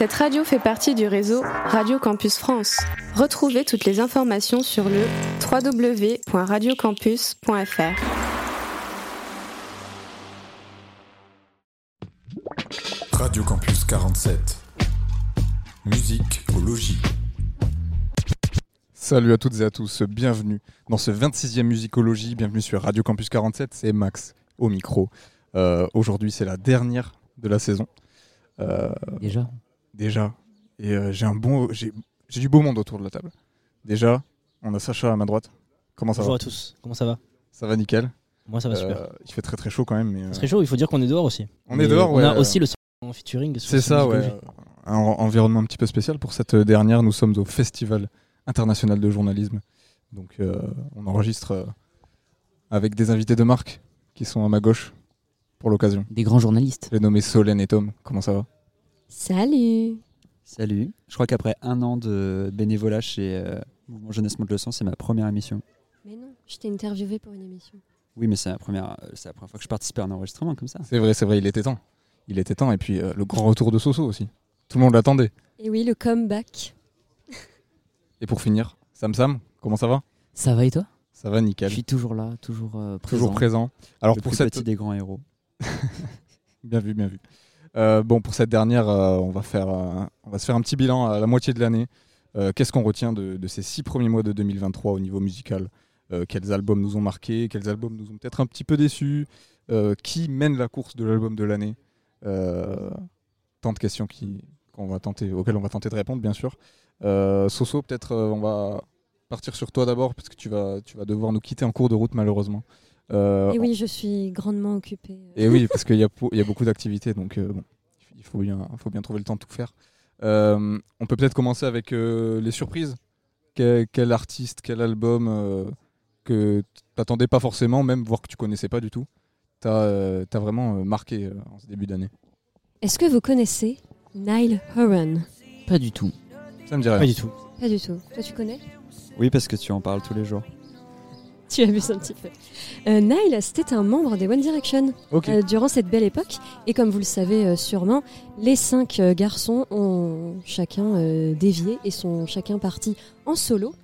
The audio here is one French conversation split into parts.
Cette radio fait partie du réseau Radio Campus France. Retrouvez toutes les informations sur le www.radiocampus.fr. Radio Campus 47. Musique au logis. Salut à toutes et à tous, bienvenue dans ce 26e Musicologie, bienvenue sur Radio Campus 47, c'est Max au micro. Euh, Aujourd'hui c'est la dernière de la saison. Euh, Déjà déjà, et euh, j'ai un bon, j'ai j'ai du beau monde autour de la table. Déjà, on a Sacha à ma droite. Comment ça Bonjour va à tous, comment ça va Ça va nickel. Moi ça va super. Euh, il fait très très chaud quand même, mais euh, C'est très chaud, il faut dire qu'on est dehors aussi. on Mais est dehors. On ouais, a euh, aussi le en featuring. sur C'est ce ça, ouais. Un en- environnement un petit peu spécial pour cette dernière. Nous sommes au Festival international de journalisme. Donc euh, on enregistre euh, avec des invités de marque qui sont à ma gauche pour l'occasion. Des grands journalistes. Les nommés Solène et Tom. Comment ça va? Salut Salut. Je crois qu'après un an de bénévolat chez euh, Mouvement Jeunesse Mont de Leçon, c'est ma première émission. Mais non, je t'ai interviewé pour une émission. Oui, mais c'est la première, euh, c'est la première fois que je participe à un enregistrement comme ça. C'est vrai, c'est vrai, il était temps. Il était temps. Et puis euh, le grand retour de Soso aussi. Tout le monde l'attendait. Et oui, le comeback. Et pour finir, Sam Sam, comment ça va? Ça va et toi? Ça va Je nickel. suis toujours là, toujours euh, présent. Toujours présent. Alors le pour plus cette petit des grands héros. Bien vu, bien vu. Euh, bon, pour cette dernière, euh, on, va faire, euh, on va se faire un petit bilan à la moitié de l'année. Qu'est-ce qu'on retient de, ces six premiers mois de 2023 au niveau musical Quels albums nous ont marqués Quels albums nous ont peut-être un petit peu déçus Qui mène la course de l'album de l'année Tant de questions qu'on va tenter, auxquelles on va tenter de répondre, bien sûr. Soso, peut-être on va partir sur toi d'abord, parce que tu vas, tu vas devoir nous quitter en cours de route, malheureusement. Euh, Et oui, je suis grandement occupée. et oui, parce qu'il y, a y beaucoup d'activités, donc euh, bon, il faut bien, il faut bien trouver le temps de tout faire. Euh, on peut peut-être commencer avec euh, les surprises. Quel, quel artiste, quel album euh, que t'attendais pas forcément, même voire que tu connaissais pas du tout, t'as euh, vraiment euh, marqué euh, en ce début d'année? Est-ce que vous connaissez Nile Horan? Pas du tout. Ça me dirait. Pas du tout. Pas du tout. Toi, tu connais? Oui, parce que tu en parles tous les jours. Tu abuses un petit peu. Euh, Nile, c'était un membre des One Direction euh, durant cette belle époque. Et comme vous le savez euh, sûrement, les cinq garçons ont chacun dévié et sont chacun partis en solo.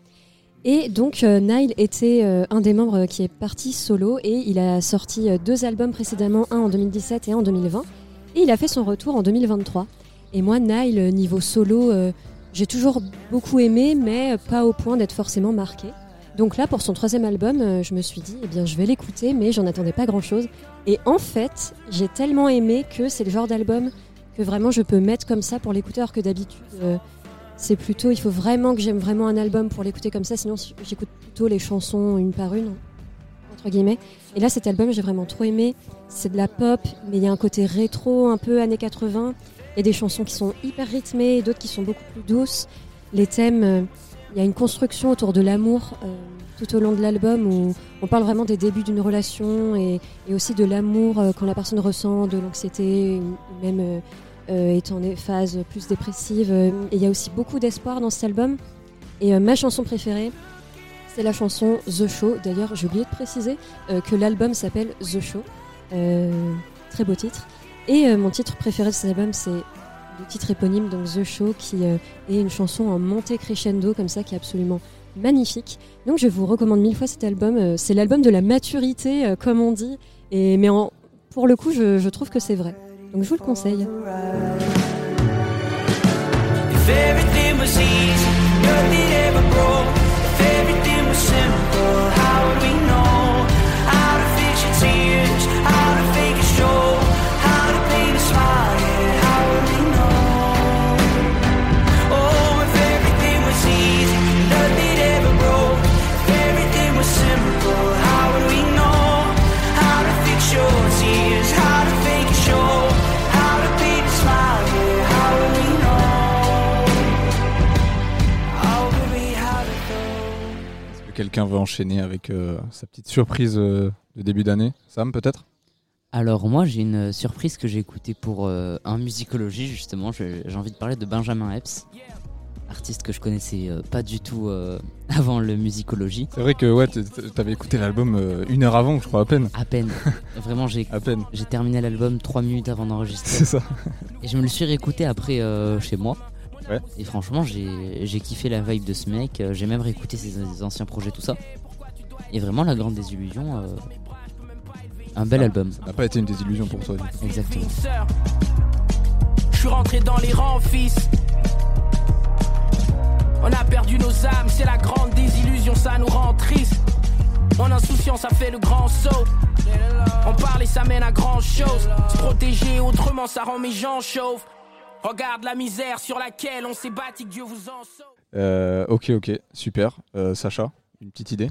Et donc Nile était un des membres qui est parti solo et il a sorti deux albums précédemment, un en 2017 et un en 2020. Et il a fait son retour en 2023. Et moi, Nile, niveau solo, j'ai toujours beaucoup aimé, mais pas au point d'être forcément marqué. Donc là, pour son troisième album, euh, je me suis dit, eh bien, je vais l'écouter, mais j'en attendais pas grand-chose. Et en fait, j'ai tellement aimé que c'est le genre d'album que vraiment je peux mettre comme ça pour l'écouter, alors que d'habitude, euh, c'est plutôt, il faut vraiment que j'aime vraiment un album pour l'écouter comme ça, sinon j'écoute plutôt les chansons une par une, entre guillemets. Et là, cet album, j'ai vraiment trop aimé. C'est de la pop, mais il y a un côté rétro, un peu années 80. Il y a des chansons qui sont hyper rythmées, d'autres qui sont beaucoup plus douces. Les thèmes, euh, il y a une construction autour de l'amour euh, tout au long de l'album où on parle vraiment des débuts d'une relation et, aussi de l'amour euh, quand la personne ressent de l'anxiété, même euh, euh, est en phase plus dépressive. Euh, Et il y a aussi beaucoup d'espoir dans cet album. Et euh, ma chanson préférée, c'est la chanson The Show. D'ailleurs, j'ai oublié de préciser euh, que l'album s'appelle The Show. Euh, très beau titre. Et euh, mon titre préféré de cet album, c'est le titre éponyme, donc The Show, qui euh, est une chanson en montée crescendo, comme ça, qui est absolument magnifique. Donc je vous recommande mille fois cet album. Euh, C'est l'album de la maturité, euh, comme on dit. Et, mais pour le coup, je, trouve que c'est vrai. Donc je vous le conseille. Quelqu'un veut enchaîner avec euh, sa petite surprise euh, de début d'année Sam, peut-être? Alors moi j'ai une surprise que j'ai écoutée pour euh, un musicologie justement. J'ai envie de parler de Benjamin Epps, artiste que je connaissais pas du tout avant le musicologie. C'est vrai que ouais, t'avais écouté l'album une heure avant, je crois, à peine. À peine. Vraiment j'ai terminé l'album trois minutes avant d'enregistrer. C'est ça. Et je me le suis réécouté après chez moi. Ouais. Et franchement, j'ai j'ai kiffé la vibe de ce mec. Euh, J'ai même réécouté ses ses anciens projets, tout ça. Et vraiment, La Grande Désillusion, euh, un bel Ah. album. Ça n'a pas été une désillusion pour toi. Exactement. Je suis rentré dans les rangs, fils. On a perdu nos âmes, c'est la grande désillusion, ça nous rend triste. Mon insouciance a fait le grand saut. On parle et ça mène à grand chose. Se protéger autrement, ça rend mes gens chauves. Regarde la misère sur laquelle on s'est bâti, que Dieu vous en sauve. Euh, ok, ok, super. Euh, Sacha, une petite idée?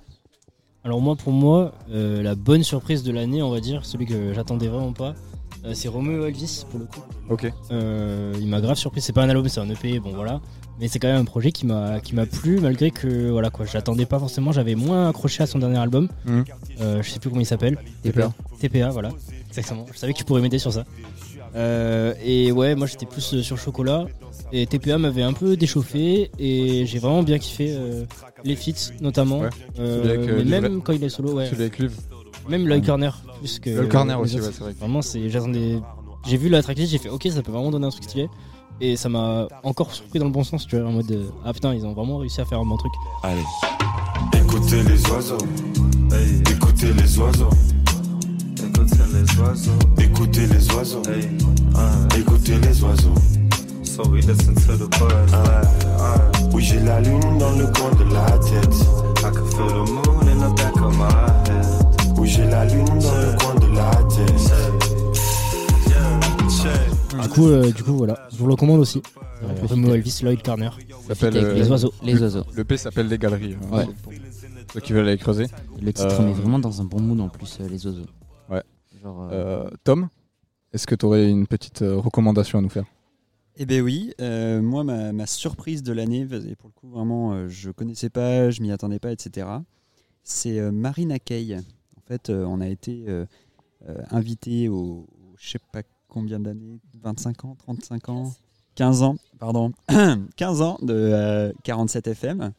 Alors moi, pour moi, euh, la bonne surprise de l'année, on va dire, celui que j'attendais vraiment pas, euh, c'est Romeo Elvis pour le coup. Ok. Euh, il m'a grave surpris. C'est pas un album, c'est un EP, bon voilà. Mais c'est quand même un projet qui m'a qui m'a plu malgré que voilà quoi, j'attendais pas forcément. J'avais moins accroché à son dernier album. Mhm. Euh, je sais plus comment il s'appelle. TPA. TPA, voilà, exactement. Je savais que tu pourrais m'aider sur ça. Euh, et ouais, moi j'étais plus euh, sur chocolat. Et TPA m'avait un peu déchauffé et j'ai vraiment bien kiffé euh, les feats notamment. Ouais. Euh, mais même quand il est solo, ouais. Celui avec Luv. Même Lloyd Corner plus que. Le corner aussi, autres. ouais, c'est vrai. Vraiment, c'est j'attendais. J'ai vu la tracklist, j'ai fait ok, ça peut vraiment donner un truc stylé. Et ça m'a encore surpris dans le bon sens, tu vois, en mode ah putain, ils ont vraiment réussi à faire un bon truc. Allez. Écoutez les oiseaux. Écoutez les oiseaux. Écoutez les oiseaux. Écoutez les oiseaux. Écoutez les oiseaux. So we listen to the birds. Oui, j'ai la lune dans le coin de la tête. I can feel the moon in the back of my head. Oui, j'ai la lune dans le coin de la tête. Du coup, euh, du coup, voilà, je vous le recommande aussi. Elvis, Lloyd s'appelle, Avec euh, Les oiseaux. Les oiseaux. Le P s'appelle Les Galeries. hein, Ouais. pour Ceux qui veulent aller creuser. Le titre Euh, met vraiment dans un bon mood en plus, euh, Les oiseaux. Genre, euh, Euh, Tom, est-ce que tu aurais une petite euh, recommandation à nous faire? Eh ben oui, euh, moi ma, ma surprise de l'année, et pour le coup vraiment euh, je connaissais pas, je m'y attendais pas, etc. C'est euh, Marina Kaye. En fait, euh, on a été euh, euh, invité au, au je sais pas combien d'années, 25 ans, 35 ans, 15 ans, pardon, 15 ans de euh, 47 FM.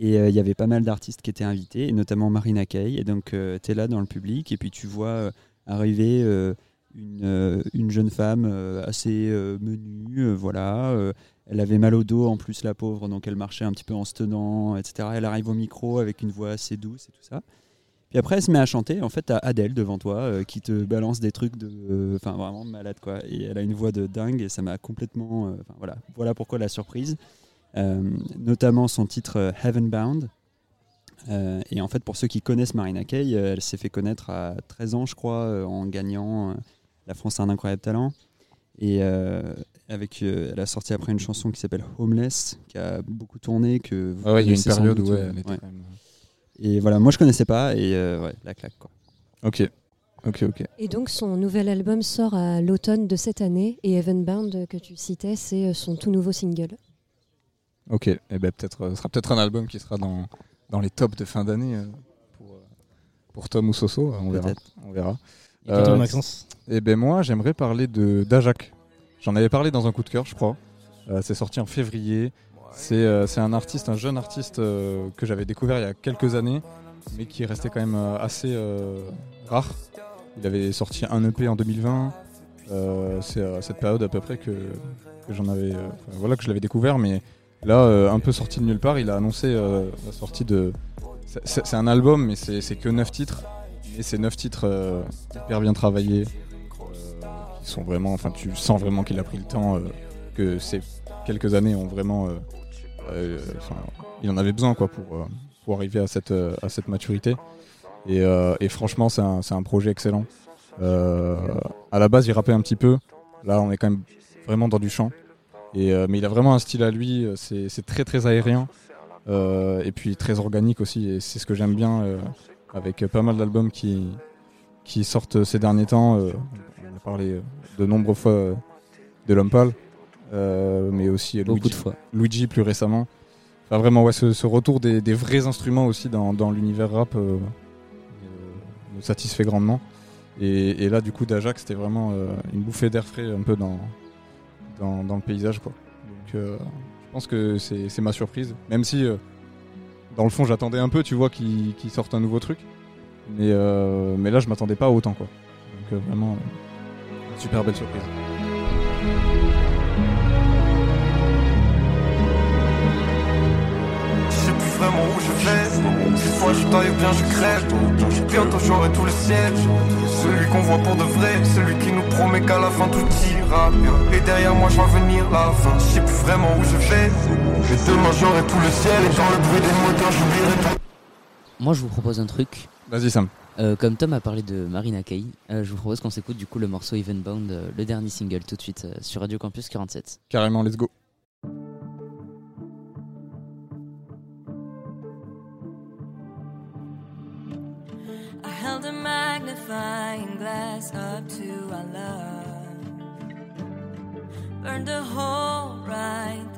Et euh, il y avait pas mal d'artistes qui étaient invités, et notamment Marina Kaye. Et donc tu es là dans le public, et puis tu vois euh, arriver euh, une, euh, une jeune femme euh, assez menue, voilà. elle avait mal au dos en plus, la pauvre, donc elle marchait un petit peu en se tenant, etc. Elle arrive au micro avec une voix assez douce et tout ça. Puis après, elle se met à chanter. En fait, t'as Adèle devant toi qui te balance des trucs de, enfin vraiment malade quoi. Et elle a une voix de dingue et ça m'a complètement, voilà, voilà pourquoi la surprise. Notamment son titre Heaven Bound. Euh, et en fait, pour ceux qui connaissent Marina Kaye, euh, elle s'est fait connaître à 13 ans, je crois, euh, en gagnant euh, La France a un incroyable talent. Et euh, avec, euh, elle a sorti après une chanson qui s'appelle Homeless, qui a beaucoup tourné. Que vous Ah ouais, il y a une période où ouais, elle était ouais. quand même- Et voilà, moi je connaissais pas, et euh, ouais, la claque quoi. Ok, ok, ok. Et donc son nouvel album sort à l'automne de cette année et Evenbound que tu citais, c'est son tout nouveau single. Ok, et ben peut-être, euh, ce sera peut-être un album qui sera dans, dans les tops de fin d'année euh, pour, euh, pour Tom ou Soso, euh, on verra. On verra. Et toi, Euh, Maxence Et ben moi, j'aimerais parler de d'Ajac. J'en avais parlé dans un coup de cœur, je crois. Euh, c'est sorti en février. C'est euh, c'est un artiste, un jeune artiste euh, que j'avais découvert il y a quelques années, mais qui est resté quand même assez euh, rare. Il avait sorti un EP en 2020. Euh, c'est à cette période à peu près que, que j'en avais, euh, voilà que je l'avais découvert, mais là, euh, un peu sorti de nulle part, il a annoncé euh, la sortie de. c'est- un album, mais c'est que 9 titres. Et c'est 9 titres euh, hyper bien travaillés, euh, qui sont vraiment, enfin, tu sens vraiment qu'il a pris le temps, que ces quelques années ont vraiment, il en avait besoin quoi pour arriver à cette maturité. Et, franchement, c'est un, projet excellent. À la base, il rappait un petit peu. Là, on est quand même vraiment dans du chant. Et, euh, mais il a vraiment un style à lui. euh, C'est très très aérien. Euh, et puis très organique aussi. Et c'est ce que j'aime bien euh, avec pas mal d'albums qui, qui sortent ces derniers temps. On a parlé de nombreuses fois de L'Homme mais aussi beaucoup Luigi, de fois. Luigi plus récemment. Enfin, vraiment, ouais, ce, ce retour des, des vrais instruments aussi dans, dans l'univers rap me satisfait grandement. Et, et là, du coup, d'Ajax, c'était vraiment une bouffée d'air frais un peu dans, dans, le paysage. Quoi. Euh, je pense que c'est ma surprise. Même si, euh, dans le fond, j'attendais un peu, tu vois, qu'il qu'il sorte un nouveau truc. Mais, euh, mais là, je m'attendais pas à autant. Quoi. Donc, vraiment, super belle surprise. Crève. Bientôt j'aurai tout le ciel. Celui qu'on voit pour de vrai, celui qui nous promet qu'à la fin tout ira bien. Et derrière moi je vois venir la fin. Je sais plus vraiment où je vais. Mais demain j'aurai tout le ciel et dans le bruit des moteurs j'oublierai tout. Moi, je vous propose un truc. Vas-y, Sam. Euh, comme Tom a parlé de Marina Kaye, euh, je vous propose qu'on s'écoute du coup le morceau Evenbound, euh, le dernier single tout de suite euh, sur Radio Campus 47. Carrément, let's go. Magnifying glass up to our love. Burned a hole right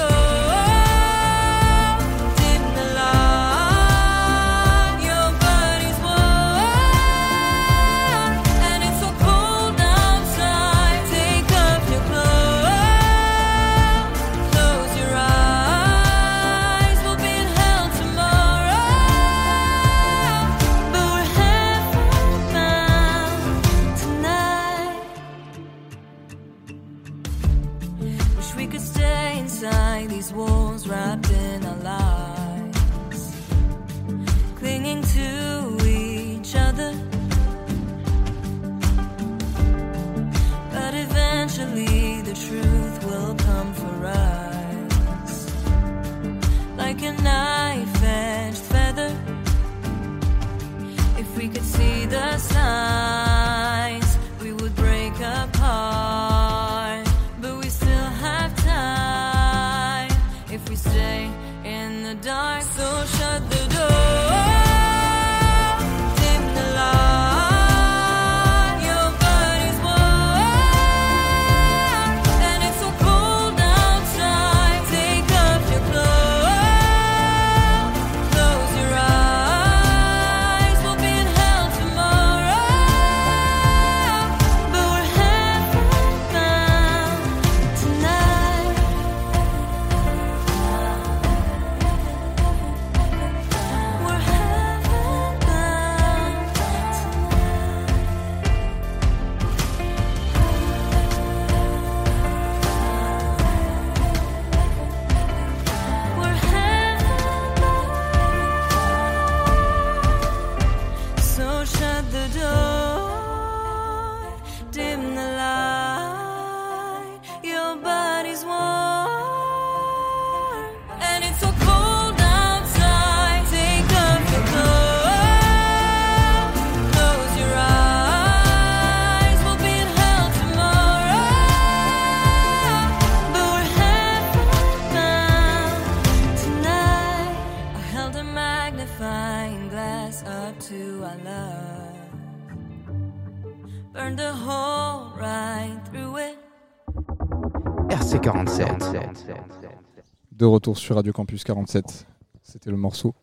De retour sur Radio Campus 47. C'était le morceau.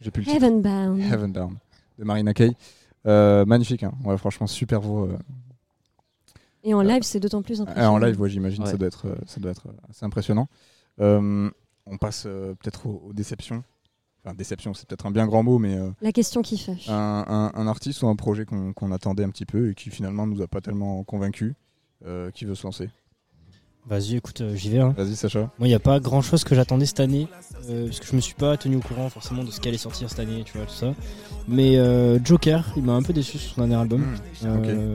J'ai plus le titre. Heaven Bound. Heaven Down de Marina Kaye. Euh, magnifique, hein. ouais, franchement, super voix. euh. Et en live, c'est d'autant plus Ah, impressionnant. en live, ouais, j'imagine, Ouais. ça doit être, euh, ça doit être euh, assez impressionnant. Euh, on passe euh, peut-être aux, aux déceptions. Enfin, déception, c'est peut-être un bien grand mot, mais euh, La question qui fâche. un, un- un artiste ou un projet qu'on qu'on attendait un petit peu et qui finalement nous a pas tellement convaincus. Euh, qui veut se lancer Vas-y, écoute, euh, j'y vais. hein. Vas-y, Sacha. Moi, il n'y a pas grand chose que j'attendais cette année, euh, parce que je me suis pas tenu au courant forcément de ce qui allait sortir cette année, tu vois, tout ça. Mais euh, Joker, il m'a un peu déçu sur son dernier album. Mmh, Euh,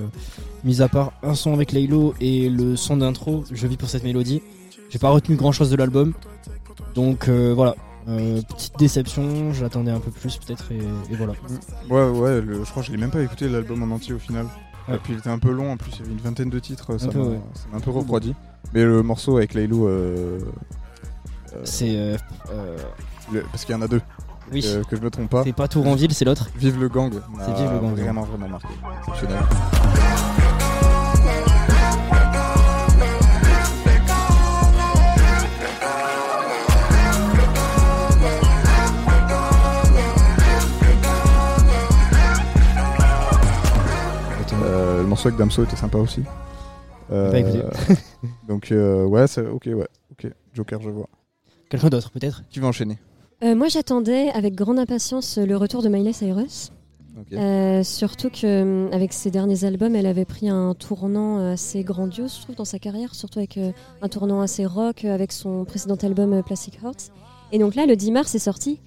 Mis à part un son avec Laylo et le son d'intro, Je vis pour cette mélodie, j'ai pas retenu grand chose de l'album. Donc euh, voilà, Euh, petite déception, j'attendais un peu plus peut-être, et, et voilà. Ouais, ouais, le- je crois que je l'ai même pas écouté l'album en entier au final. Ouais. Et puis il était un peu long, en plus il y avait une vingtaine de titres, ça peu, m'a ouais. ça m'a un peu refroidi. Mais le morceau avec Laylo, euh, euh, C'est. euh, euh, le- parce qu'il y en a deux, oui, que je me trompe pas. c'est pas Touranville, c'est l'autre. Vive le gang, C'est Vive le gang, vraiment vraiment marqué. Exceptionnel. morceau avec Damso était sympa aussi. Euh, écouté. donc euh, ouais, c'est ok, ouais, ok. Joker, je vois. Quelqu'un d'autre peut-être? Qui va enchaîner? Euh, moi, j'attendais avec grande impatience le retour de Miley Cyrus. Euh, surtout que avec ses derniers albums, elle avait pris un tournant assez grandiose, je trouve, dans sa carrière, surtout avec euh, un tournant assez rock avec son précédent album Plastic Hearts. Et donc là, le 10 mars, est sorti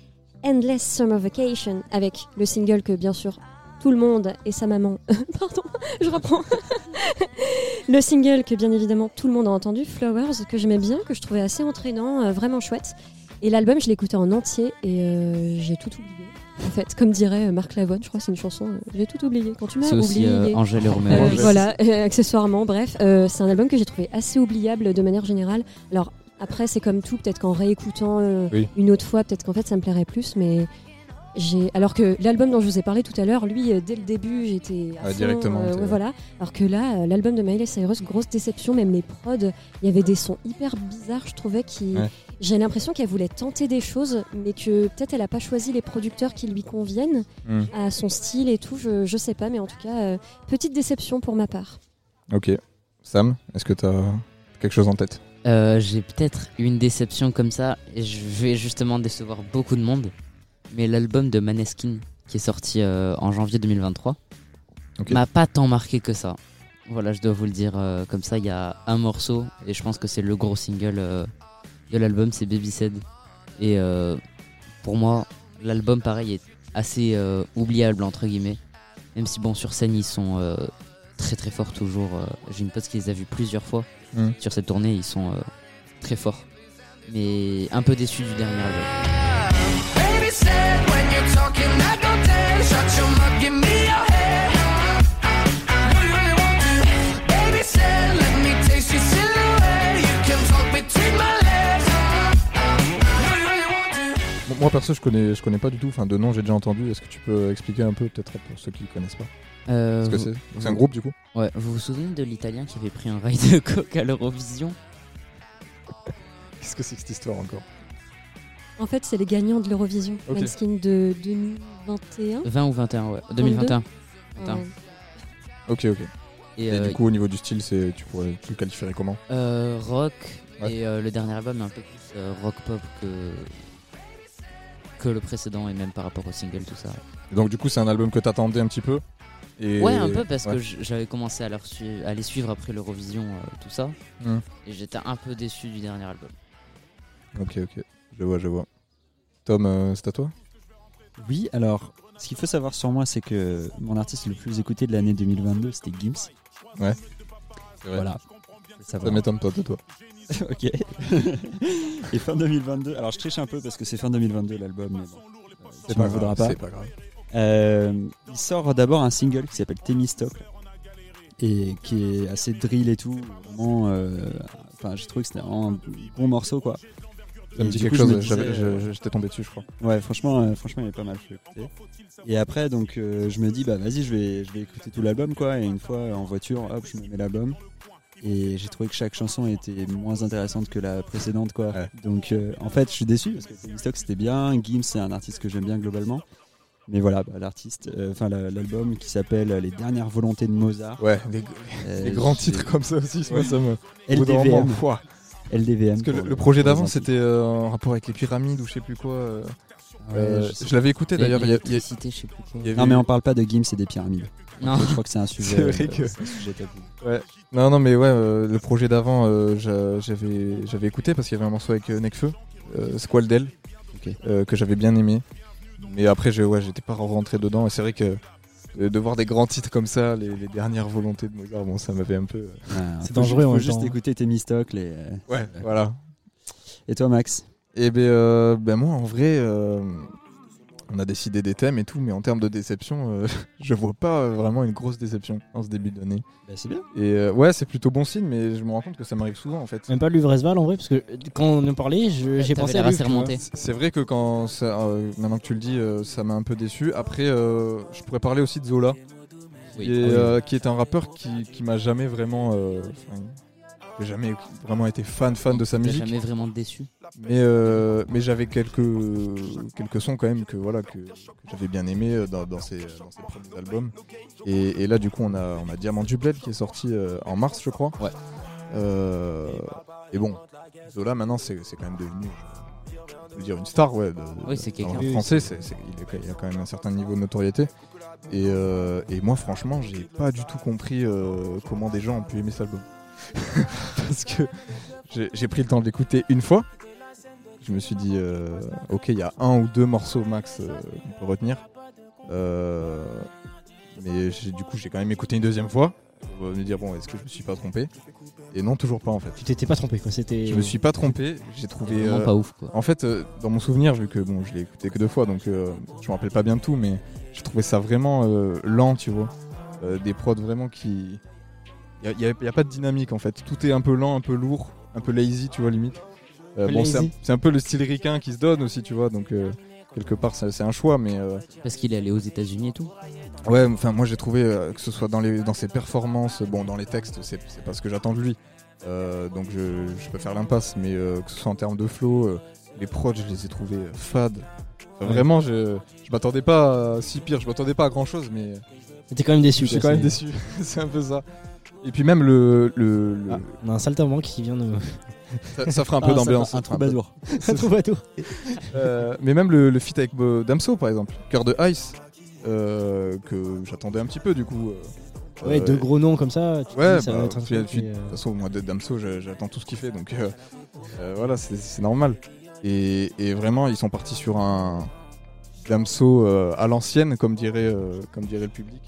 Endless Summer Vacation avec le single que bien sûr tout le monde et sa maman, pardon, je reprends, le single que bien évidemment tout le monde a entendu, Flowers, que j'aimais bien, que je trouvais assez entraînant, euh, vraiment chouette. Et l'album, je écouté en entier et euh, j'ai tout oublié. En fait, comme dirait euh, Marc Lavoine, je crois que c'est une chanson, euh, j'ai tout oublié. Quand tu m'as oublié. euh, Angèle et Roméo. Euh, voilà, euh, accessoirement, bref, euh, c'est un album que j'ai trouvé assez oubliable de manière générale. Alors après, c'est comme tout, peut-être qu'en réécoutant euh, Oui. une autre fois, peut-être qu'en fait ça me plairait plus, mais. Alors que l'album dont je vous ai parlé tout à l'heure, lui, euh, dès le début, j'étais fond, directement, euh, ouais, voilà. Alors que là, euh, l'album de Miley Cyrus, grosse déception, même les prods, il y avait des sons hyper bizarres, je trouvais, qui. Ouais. J'ai l'impression qu'elle voulait tenter des choses, mais que peut-être elle a pas choisi les producteurs qui lui conviennent Hmm. à son style et tout. Je, je sais pas, mais en tout cas, euh, petite déception pour ma part. Ok. Sam, est-ce que t'as quelque chose en tête? Euh, J'ai peut-être une déception comme ça, et je vais justement décevoir beaucoup de monde. Mais l'album de Maneskin, qui est sorti euh, en janvier 2023, Ok. m'a pas tant marqué que ça. Voilà, je dois vous le dire euh, comme ça. Il y a un morceau, et je pense que c'est le gros single euh, de l'album, c'est Baby Said. Et pour moi, l'album, pareil, est assez oubliable, entre guillemets. Même si, bon, sur scène, ils sont très très forts toujours. J'ai une pote qui les a vus plusieurs fois Mm. sur cette tournée, ils sont très forts. Mais un peu déçu du dernier album. Moi perso, je connais, je connais pas du tout. Enfin, de nom, j'ai déjà entendu. Est-ce que tu peux expliquer un peu, peut-être pour ceux qui connaissent pas Euh, Ce que vous- c'est C'est un groupe du coup Ouais, vous vous souvenez de l'italien qui avait pris un rail de coke à l'Eurovision Qu'est-ce que c'est que cette histoire encore En fait, c'est les gagnants de l'Eurovision, Ok. Maneskin de 2021. 20 ou 21, ouais. 2021. Euh, Ok, ok. Et, Et, euh, du coup, au niveau du style, c'est tu pourrais, tu le qualifierais comment euh, rock, Ouais. et euh, le dernier album est un peu plus euh, rock pop que, que le précédent, et même par rapport au single, tout ça. Donc du coup, c'est un album que t'attendais un petit peu et... Ouais, un peu parce Ouais. que j'avais commencé à, leur à les suivre après l'Eurovision, euh, tout ça. Hmm. Et j'étais un peu déçu du dernier album. Ok, ok. Je vois, je vois. Tom, euh, c'est à toi Oui, alors, ce qu'il faut savoir sur moi, c'est que mon artiste le plus écouté de l'année 2022, c'était Gims. Ouais. C'est vrai. Voilà. Ça savoir. m'étonne pas de toi. ok. Et fin 2022, alors je triche un peu parce que c'est fin 2022 l'album, mais bon. euh, C'est pas grave, pas. c'est pas grave. Euh, il sort d'abord un single qui s'appelle Thémistocle et qui est assez drill et tout. Vraiment, euh, enfin, j'ai trouvé que c'était vraiment un bon morceau quoi. Ça me dit quelque coup, chose, euh, je- j'étais tombé dessus, je crois. Ouais, franchement, euh, franchement, il est pas mal écouter. Et après, donc, euh, je me dis, bah vas-y, je vais, je vais écouter tout l'album, quoi. Et une fois en voiture, hop, je me mets l'album. Et j'ai trouvé que chaque chanson était moins intéressante que la précédente, quoi. Ouais. Donc, euh, en fait, je suis déçu parce que Stock c'était bien. Gims, c'est un artiste que j'aime bien globalement. Mais voilà, bah, l'artiste, euh, enfin la- l'album qui s'appelle Les dernières volontés de Mozart. Ouais, des, Euh, des grands titres comme ça aussi, Ouais. ça me. LDVM. LDVM. Parce que le, pour le projet d'avant, c'était euh, en rapport avec les pyramides ou je sais plus quoi. euh, Ouais, euh, je l'avais écouté d'ailleurs. il y a- y a- Non, mais on parle pas de Gims et des pyramides. Non. Je crois que c'est un sujet. C'est vrai euh, que- c'est un sujet tabou. Ouais. Non, non, mais ouais, euh, le projet d'avant, euh, j'a- j'avais j'avais écouté parce qu'il y avait un morceau avec Nekfeu, euh, Squaldel, Ok. euh, que j'avais bien aimé. Mais après, je, ouais, j'étais pas rentré dedans. Et c'est vrai que de voir des grands titres comme ça, les, les dernières volontés de Mozart, bon, ça m'avait un peu. euh, Ouais, C'est dangereux faut même juste écouter Thémistocle et. euh, Ouais, voilà. Et toi, Max? Et ben, euh, ben moi, en vrai, euh, on a décidé des thèmes et tout, mais en termes de déception, euh, je vois pas euh, vraiment une grosse déception en ce début d'année. Bah, C'est bien. Et euh, ouais, c'est plutôt bon signe, mais je me rends compte que ça m'arrive souvent en fait. Même pas Luvresval en vrai, parce que quand on en parlait, je- j'ai T'avais pensé à lui. assez remonté. C'est- vrai que quand ça, euh, maintenant que tu le dis, euh, ça m'a un peu déçu. Après, euh, je pourrais parler aussi de Zola, Oui. qui, est, oui. euh, qui est un rappeur qui, qui m'a jamais vraiment. euh, enfin, j'ai jamais vraiment été fan fan de sa musique. jamais vraiment déçu Mais, euh, mais j'avais quelques, quelques sons quand même que, voilà, que, que j'avais bien aimé euh, dans, dans, ses, dans ses premiers albums. Et, et là, du coup, on a, on a Diamant du Bled qui est sorti euh, en mars, je crois. Ouais. Euh, et bon, Zola, maintenant, c'est c'est quand même devenu dire une star, ouais. de- Oui, c'est quelqu'un. français, il, est- il y a quand même un certain niveau de notoriété. Et, euh, et moi, franchement, j'ai pas du tout compris comment des gens ont pu aimer cet album. Parce que j'ai pris le temps de l'écouter une fois. Je me suis dit, euh, ok, il y a un ou deux morceaux max euh, qu'on peut retenir. Euh, mais du coup, j'ai quand même écouté une deuxième fois pour me dire, bon, est-ce que je me suis pas trompé? Et non, toujours pas en fait. Tu t'étais pas trompé quoi, c'était. Je me suis pas trompé, j'ai trouvé. Vraiment pas ouf, quoi. En fait, dans mon souvenir, vu que bon, je l'ai écouté que deux fois, donc je me rappelle pas bien de tout, mais j'ai trouvé ça vraiment lent, tu vois. Des prods vraiment qui. Il n'y a, y a pas de dynamique en fait. Tout est un peu lent, un peu lourd, un peu lazy, tu vois, limite. Euh, bon, c'est un, lazy. c'est un peu le style ricain qui se donne aussi, tu vois, donc euh, quelque part, c'est c'est un choix, mais. euh, Parce qu'il est allé aux États-Unis et tout. Ouais, enfin moi j'ai trouvé euh, que ce soit dans, les, dans ses performances, bon dans les textes c'est c'est pas ce que j'attends de lui, Euh, donc je, je peux faire l'impasse, mais euh, que ce soit en termes de flow, euh, les prods je les ai trouvés euh, fades. Enfin, Ouais. Vraiment je, je m'attendais pas à si pire, je m'attendais pas à grand chose, mais T'es quand même déçu. je suis quand même déçu, c'est un peu ça. Et puis même le, le, le- Ah, on a un saltimbanque qui vient de. ça, ça fera un peu Ah, d'ambiance. un troubadour. Un troubadour. Euh, mais même le, le feat avec Damso par exemple, Cœur de Ice, euh, que j'attendais un petit peu du coup. euh, Ouais, euh, deux gros noms comme ça. Tu Ouais, dis, ça bah, va être un puis- de toute façon, moi, de Damso, j'a- j'attends tout ce qu'il fait, donc voilà, c'est- normal. Et, et vraiment, ils sont partis sur un Damso à l'ancienne, comme dirait, comme dirait le public,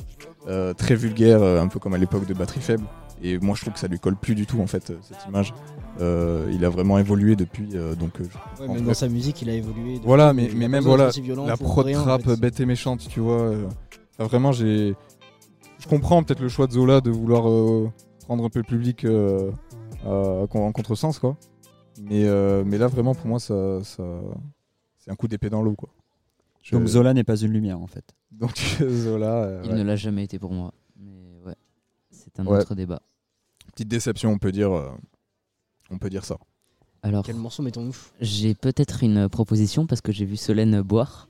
Euh, très vulgaire, euh, un peu comme à l'époque de Batterie Faible. Et moi, je trouve que ça lui colle plus du tout, en fait, euh, cette image. Euh, il a vraiment évolué depuis, euh, donc euh, je ouais, même dans sa musique, il a évolué. depuis, voilà, il mais, même voilà, la prod en trap fait. bête et méchante, tu vois. euh, enfin, vraiment, j'ai. Je comprends peut-être le choix de Zola de vouloir euh, prendre un peu le public euh, en contresens, quoi. Mais, euh, mais là, vraiment, pour moi, ça, ça... c'est un coup d'épée dans l'eau, quoi. Je- Donc Zola n'est pas une lumière en fait. Donc Zola. euh, Il ouais. ne l'a jamais été pour moi. Mais ouais, c'est un Ouais. autre débat. Petite déception, on peut dire. euh, On peut dire ça. Alors, Quel morceau mettons-nous j'ai peut-être une proposition parce que j'ai vu Solène boire.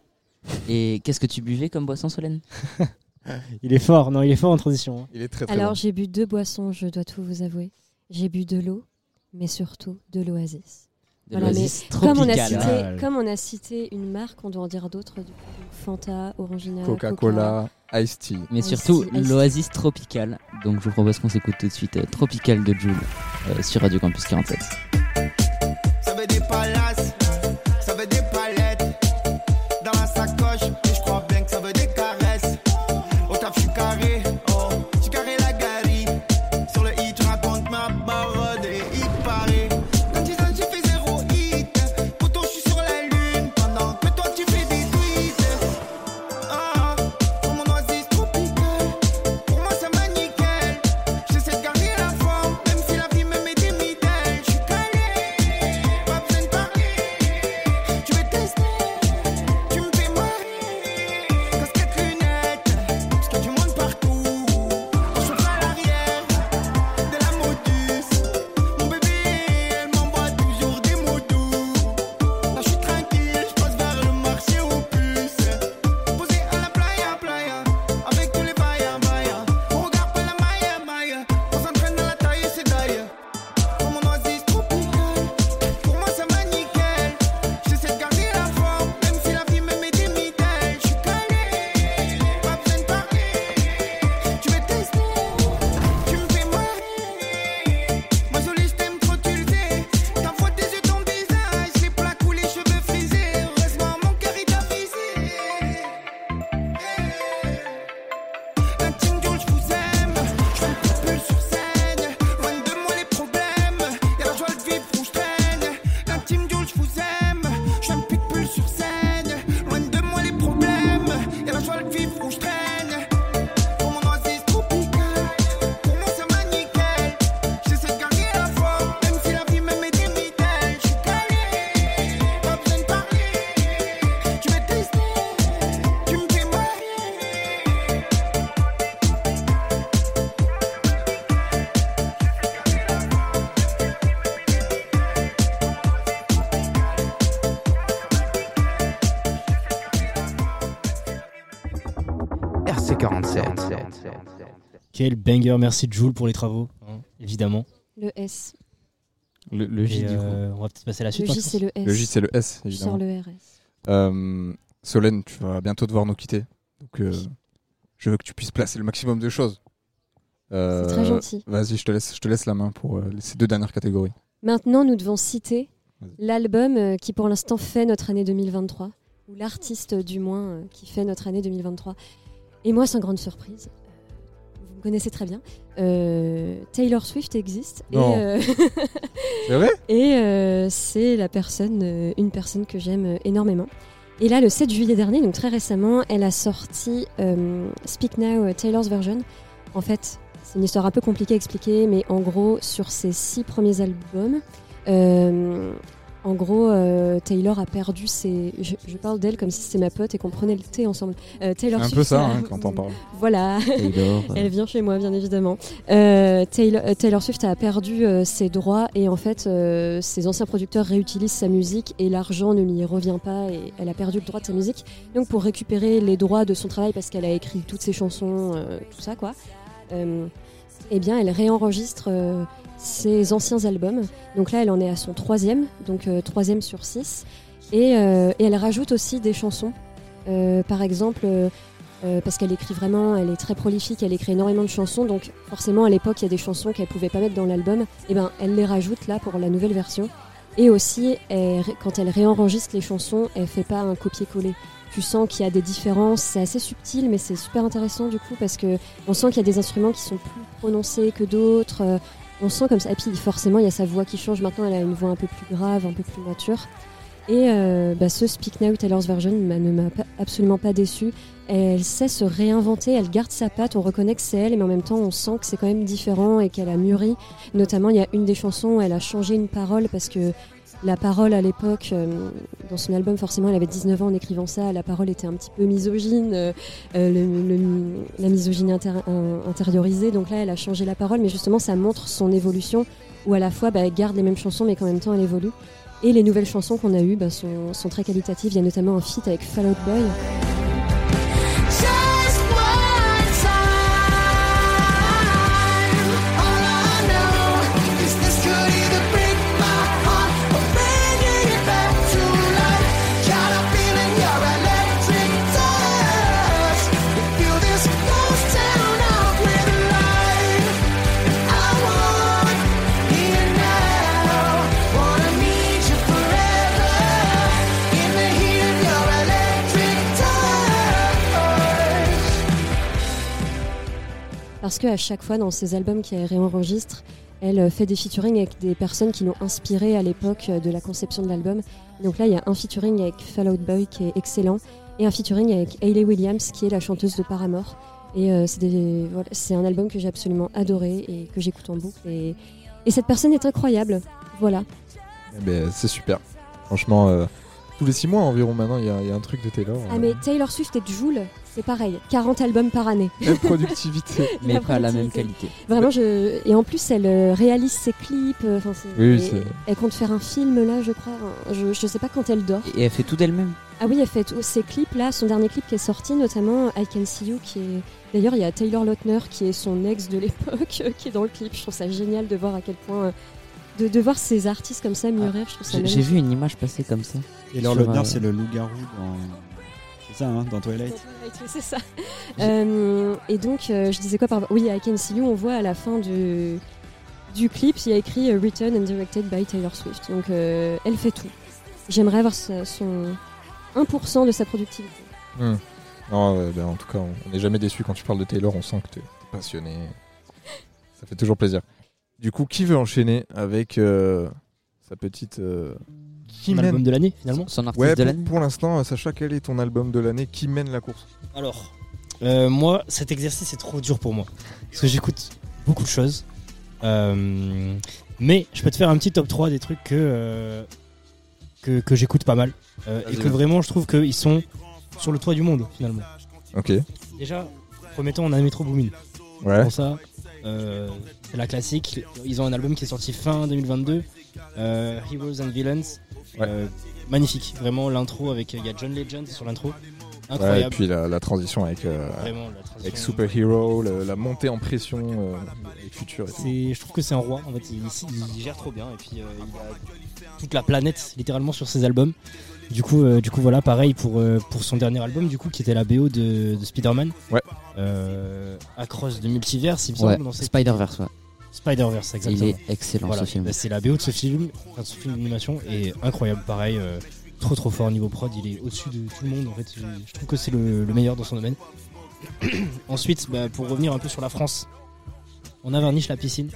Et qu'est-ce que tu buvais comme boisson, Solène? Il est fort, non, il est fort en transition. hein. Il est très très Alors bon. j'ai bu deux boissons, je dois tout vous avouer. J'ai bu de l'eau, mais surtout de l'oasis. De Voilà, Comme on, a cité, comme on a cité une marque, on doit en dire d'autres. du coup. Fanta, Orangina, Coca-Cola, Ice Tea. Mais Ice surtout l'Oasis tropicale. Donc je vous propose qu'on s'écoute tout de suite euh, Tropical de Jules euh, sur Radio Campus 47. Ça veut des palaces, Quel banger, merci Jules pour les travaux, hein, évidemment. Le S. Le, le J, Et, du coup. euh, on va peut-être passer à la suite. Le hein, J, je c'est le S. Le J, c'est le S, évidemment. sors le RS. Euh, Solène, tu vas bientôt devoir nous quitter. Donc, euh, je veux que tu puisses placer le maximum de choses. Euh, C'est très gentil. Vas-y, je te laisse, je te laisse la main pour euh, ces deux dernières catégories. Maintenant, nous devons citer l'album qui, pour l'instant, fait notre année 2023, ou l'artiste, du moins, qui fait notre année 2023. Et moi, sans grande surprise, vous connaissez très bien, euh, Taylor Swift existe. Et, euh, C'est vrai? Et euh, c'est la personne, une personne que j'aime énormément. Et là, le 7 juillet dernier, donc très récemment, elle a sorti Speak Now, Taylor's Version. En fait, c'est une histoire un peu compliquée à expliquer, mais en gros, sur ses six premiers albums, en gros, euh, Taylor a perdu ses. Je, je parle d'elle comme si c'était ma pote et qu'on prenait le thé ensemble. Euh, Taylor C'est un Swift peu ça, hein, quand on parle. Voilà. Taylor. Elle vient chez moi, bien évidemment. Euh, Taylor, euh, Taylor Swift a perdu ses droits et en fait, ses anciens producteurs réutilisent sa musique et l'argent ne lui revient pas et elle a perdu le droit de sa musique. Donc, pour récupérer les droits de son travail, parce qu'elle a écrit toutes ses chansons, tout ça, quoi. Eh bien, elle réenregistre euh, ses anciens albums. Donc là, elle en est à son troisième, donc euh, troisième sur six. Et, euh, et elle rajoute aussi des chansons. Par exemple, parce qu'elle écrit vraiment, elle est très prolifique, elle écrit énormément de chansons, donc forcément à l'époque il y a des chansons qu'elle pouvait pas mettre dans l'album, et ben elle les rajoute là pour la nouvelle version. Et aussi, quand elle réenregistre les chansons, elle fait pas un copier-coller. Tu sens qu'il y a des différences, c'est assez subtil, mais c'est super intéressant du coup parce que on sent qu'il y a des instruments qui sont plus prononcés que d'autres. euh, on sent comme ça. Et puis forcément, il y a sa voix qui change. Maintenant, elle a une voix un peu plus grave, un peu plus mature. Et euh, bah, ce Speak Now Taylor's Version ne m'a absolument pas déçu. Elle sait se réinventer, elle garde sa patte, on reconnaît que c'est elle, mais en même temps on sent que c'est quand même différent et qu'elle a mûri. Notamment, il y a une des chansons où elle a changé une parole parce que la parole à l'époque, euh, dans son album, forcément, elle avait 19 ans en écrivant ça, la parole était un petit peu misogyne, euh, euh, la misogynie intériorisée. Donc là, elle a changé la parole, mais justement, ça montre son évolution où à la fois bah, elle garde les mêmes chansons, mais qu'en même temps elle évolue. Et les nouvelles chansons qu'on a eues bah, sont, sont très qualitatives. Il y a notamment un feat avec Fall Out Boy. Parce qu'à chaque fois, dans ses albums qu'elle réenregistre, elle euh, fait des featuring avec des personnes qui l'ont inspirée à l'époque euh, de la conception de l'album. Donc là, il y a un featuring avec Fall Out Boy qui est excellent et un featuring avec Hayley Williams qui est la chanteuse de Paramore. Et euh, c'est voilà, un album que j'ai absolument adoré et que j'écoute en boucle. Et, et cette personne est incroyable. Voilà. Eh ben, c'est super. Franchement, euh, tous les 6 mois environ maintenant, il y, a il y a un truc de Taylor. Ah mais Taylor Swift et Joule, c'est pareil. 40 albums par année. Même productivité. Mais La pas la même qualité. Vraiment, je... et en plus, elle euh, réalise ses clips. euh, enfin, c'est- Oui, et- c'est- elle compte faire un film là, je crois. Je, je sais pas quand elle dort. Et elle fait tout d'elle-même. Ah oui, elle fait tous ses clips là. Son dernier clip qui est sorti, notamment I Can See You, qui est. D'ailleurs, il y a Taylor Lautner qui est son ex de l'époque, qui est dans le clip. Je trouve ça génial de voir à quel point. euh, De, de voir ces artistes comme ça mûrir, je trouve ça J'ai vu une image passer comme ça. Sur, Lautner, euh, c'est le loup-garou dans. C'est ça, hein, dans Twilight. C'est ça. Euh, et donc, euh, je disais quoi par Oui, I Can See You, on voit à la fin du, du clip, il y a écrit euh, Written and Directed by Taylor Swift. Donc, euh, elle fait tout. J'aimerais avoir son 1% de sa productivité. Hmm. Non, ben, en tout cas, on n'est jamais déçu quand tu parles de Taylor, on sent que tu es passionné. Ça fait toujours plaisir. Du coup, qui veut enchaîner avec euh, sa petite. Euh, qui Son mène album de l'année, finalement Son artiste Ouais, de pour, l'année. pour l'instant, Sacha, quel est ton album de l'année Qui mène la course Alors, euh, moi, cet exercice est trop dur pour moi. Parce que j'écoute beaucoup de choses. Euh, mais je peux te faire un petit top 3 des trucs que, euh, que, que j'écoute pas mal. Euh, et que vraiment, je trouve qu'ils sont sur le toit du monde, finalement. Ok. Déjà, remettons, on a Metro Boomin. Ouais. Pour ça, euh, c'est la classique. Ils ont un album qui est sorti fin 2022, euh, Heroes and Villains. Ouais. Euh, magnifique, vraiment l'intro avec il y a John Legend sur l'intro. Ouais, et puis la, la transition avec, euh, Vraiment, la transition. avec Superhero, le- la montée en pression euh, avec Future. et tout. C'est- Je trouve que c'est un roi. En fait, il, il gère trop bien. Et puis, euh, il a toute la planète littéralement sur ses albums. Du coup, euh, du coup voilà, pareil pour, euh, pour son dernier album, du coup, qui était la BO de, de Spider-Man. Ouais. Euh, Across de Multiverse, il me Ouais, semble. dans cette- Spider-Verse, ouais. Spider-Verse, exactement. Il est excellent Voilà, ce film. bah, c'est la BO de ce film, enfin, de ce film d'animation, et incroyable, pareil, euh, trop trop fort niveau prod, il est au-dessus de tout le monde, en fait, je, je trouve que c'est le, le meilleur dans son domaine. Ensuite, bah, pour revenir un peu sur la France, on a Varnish la piscine.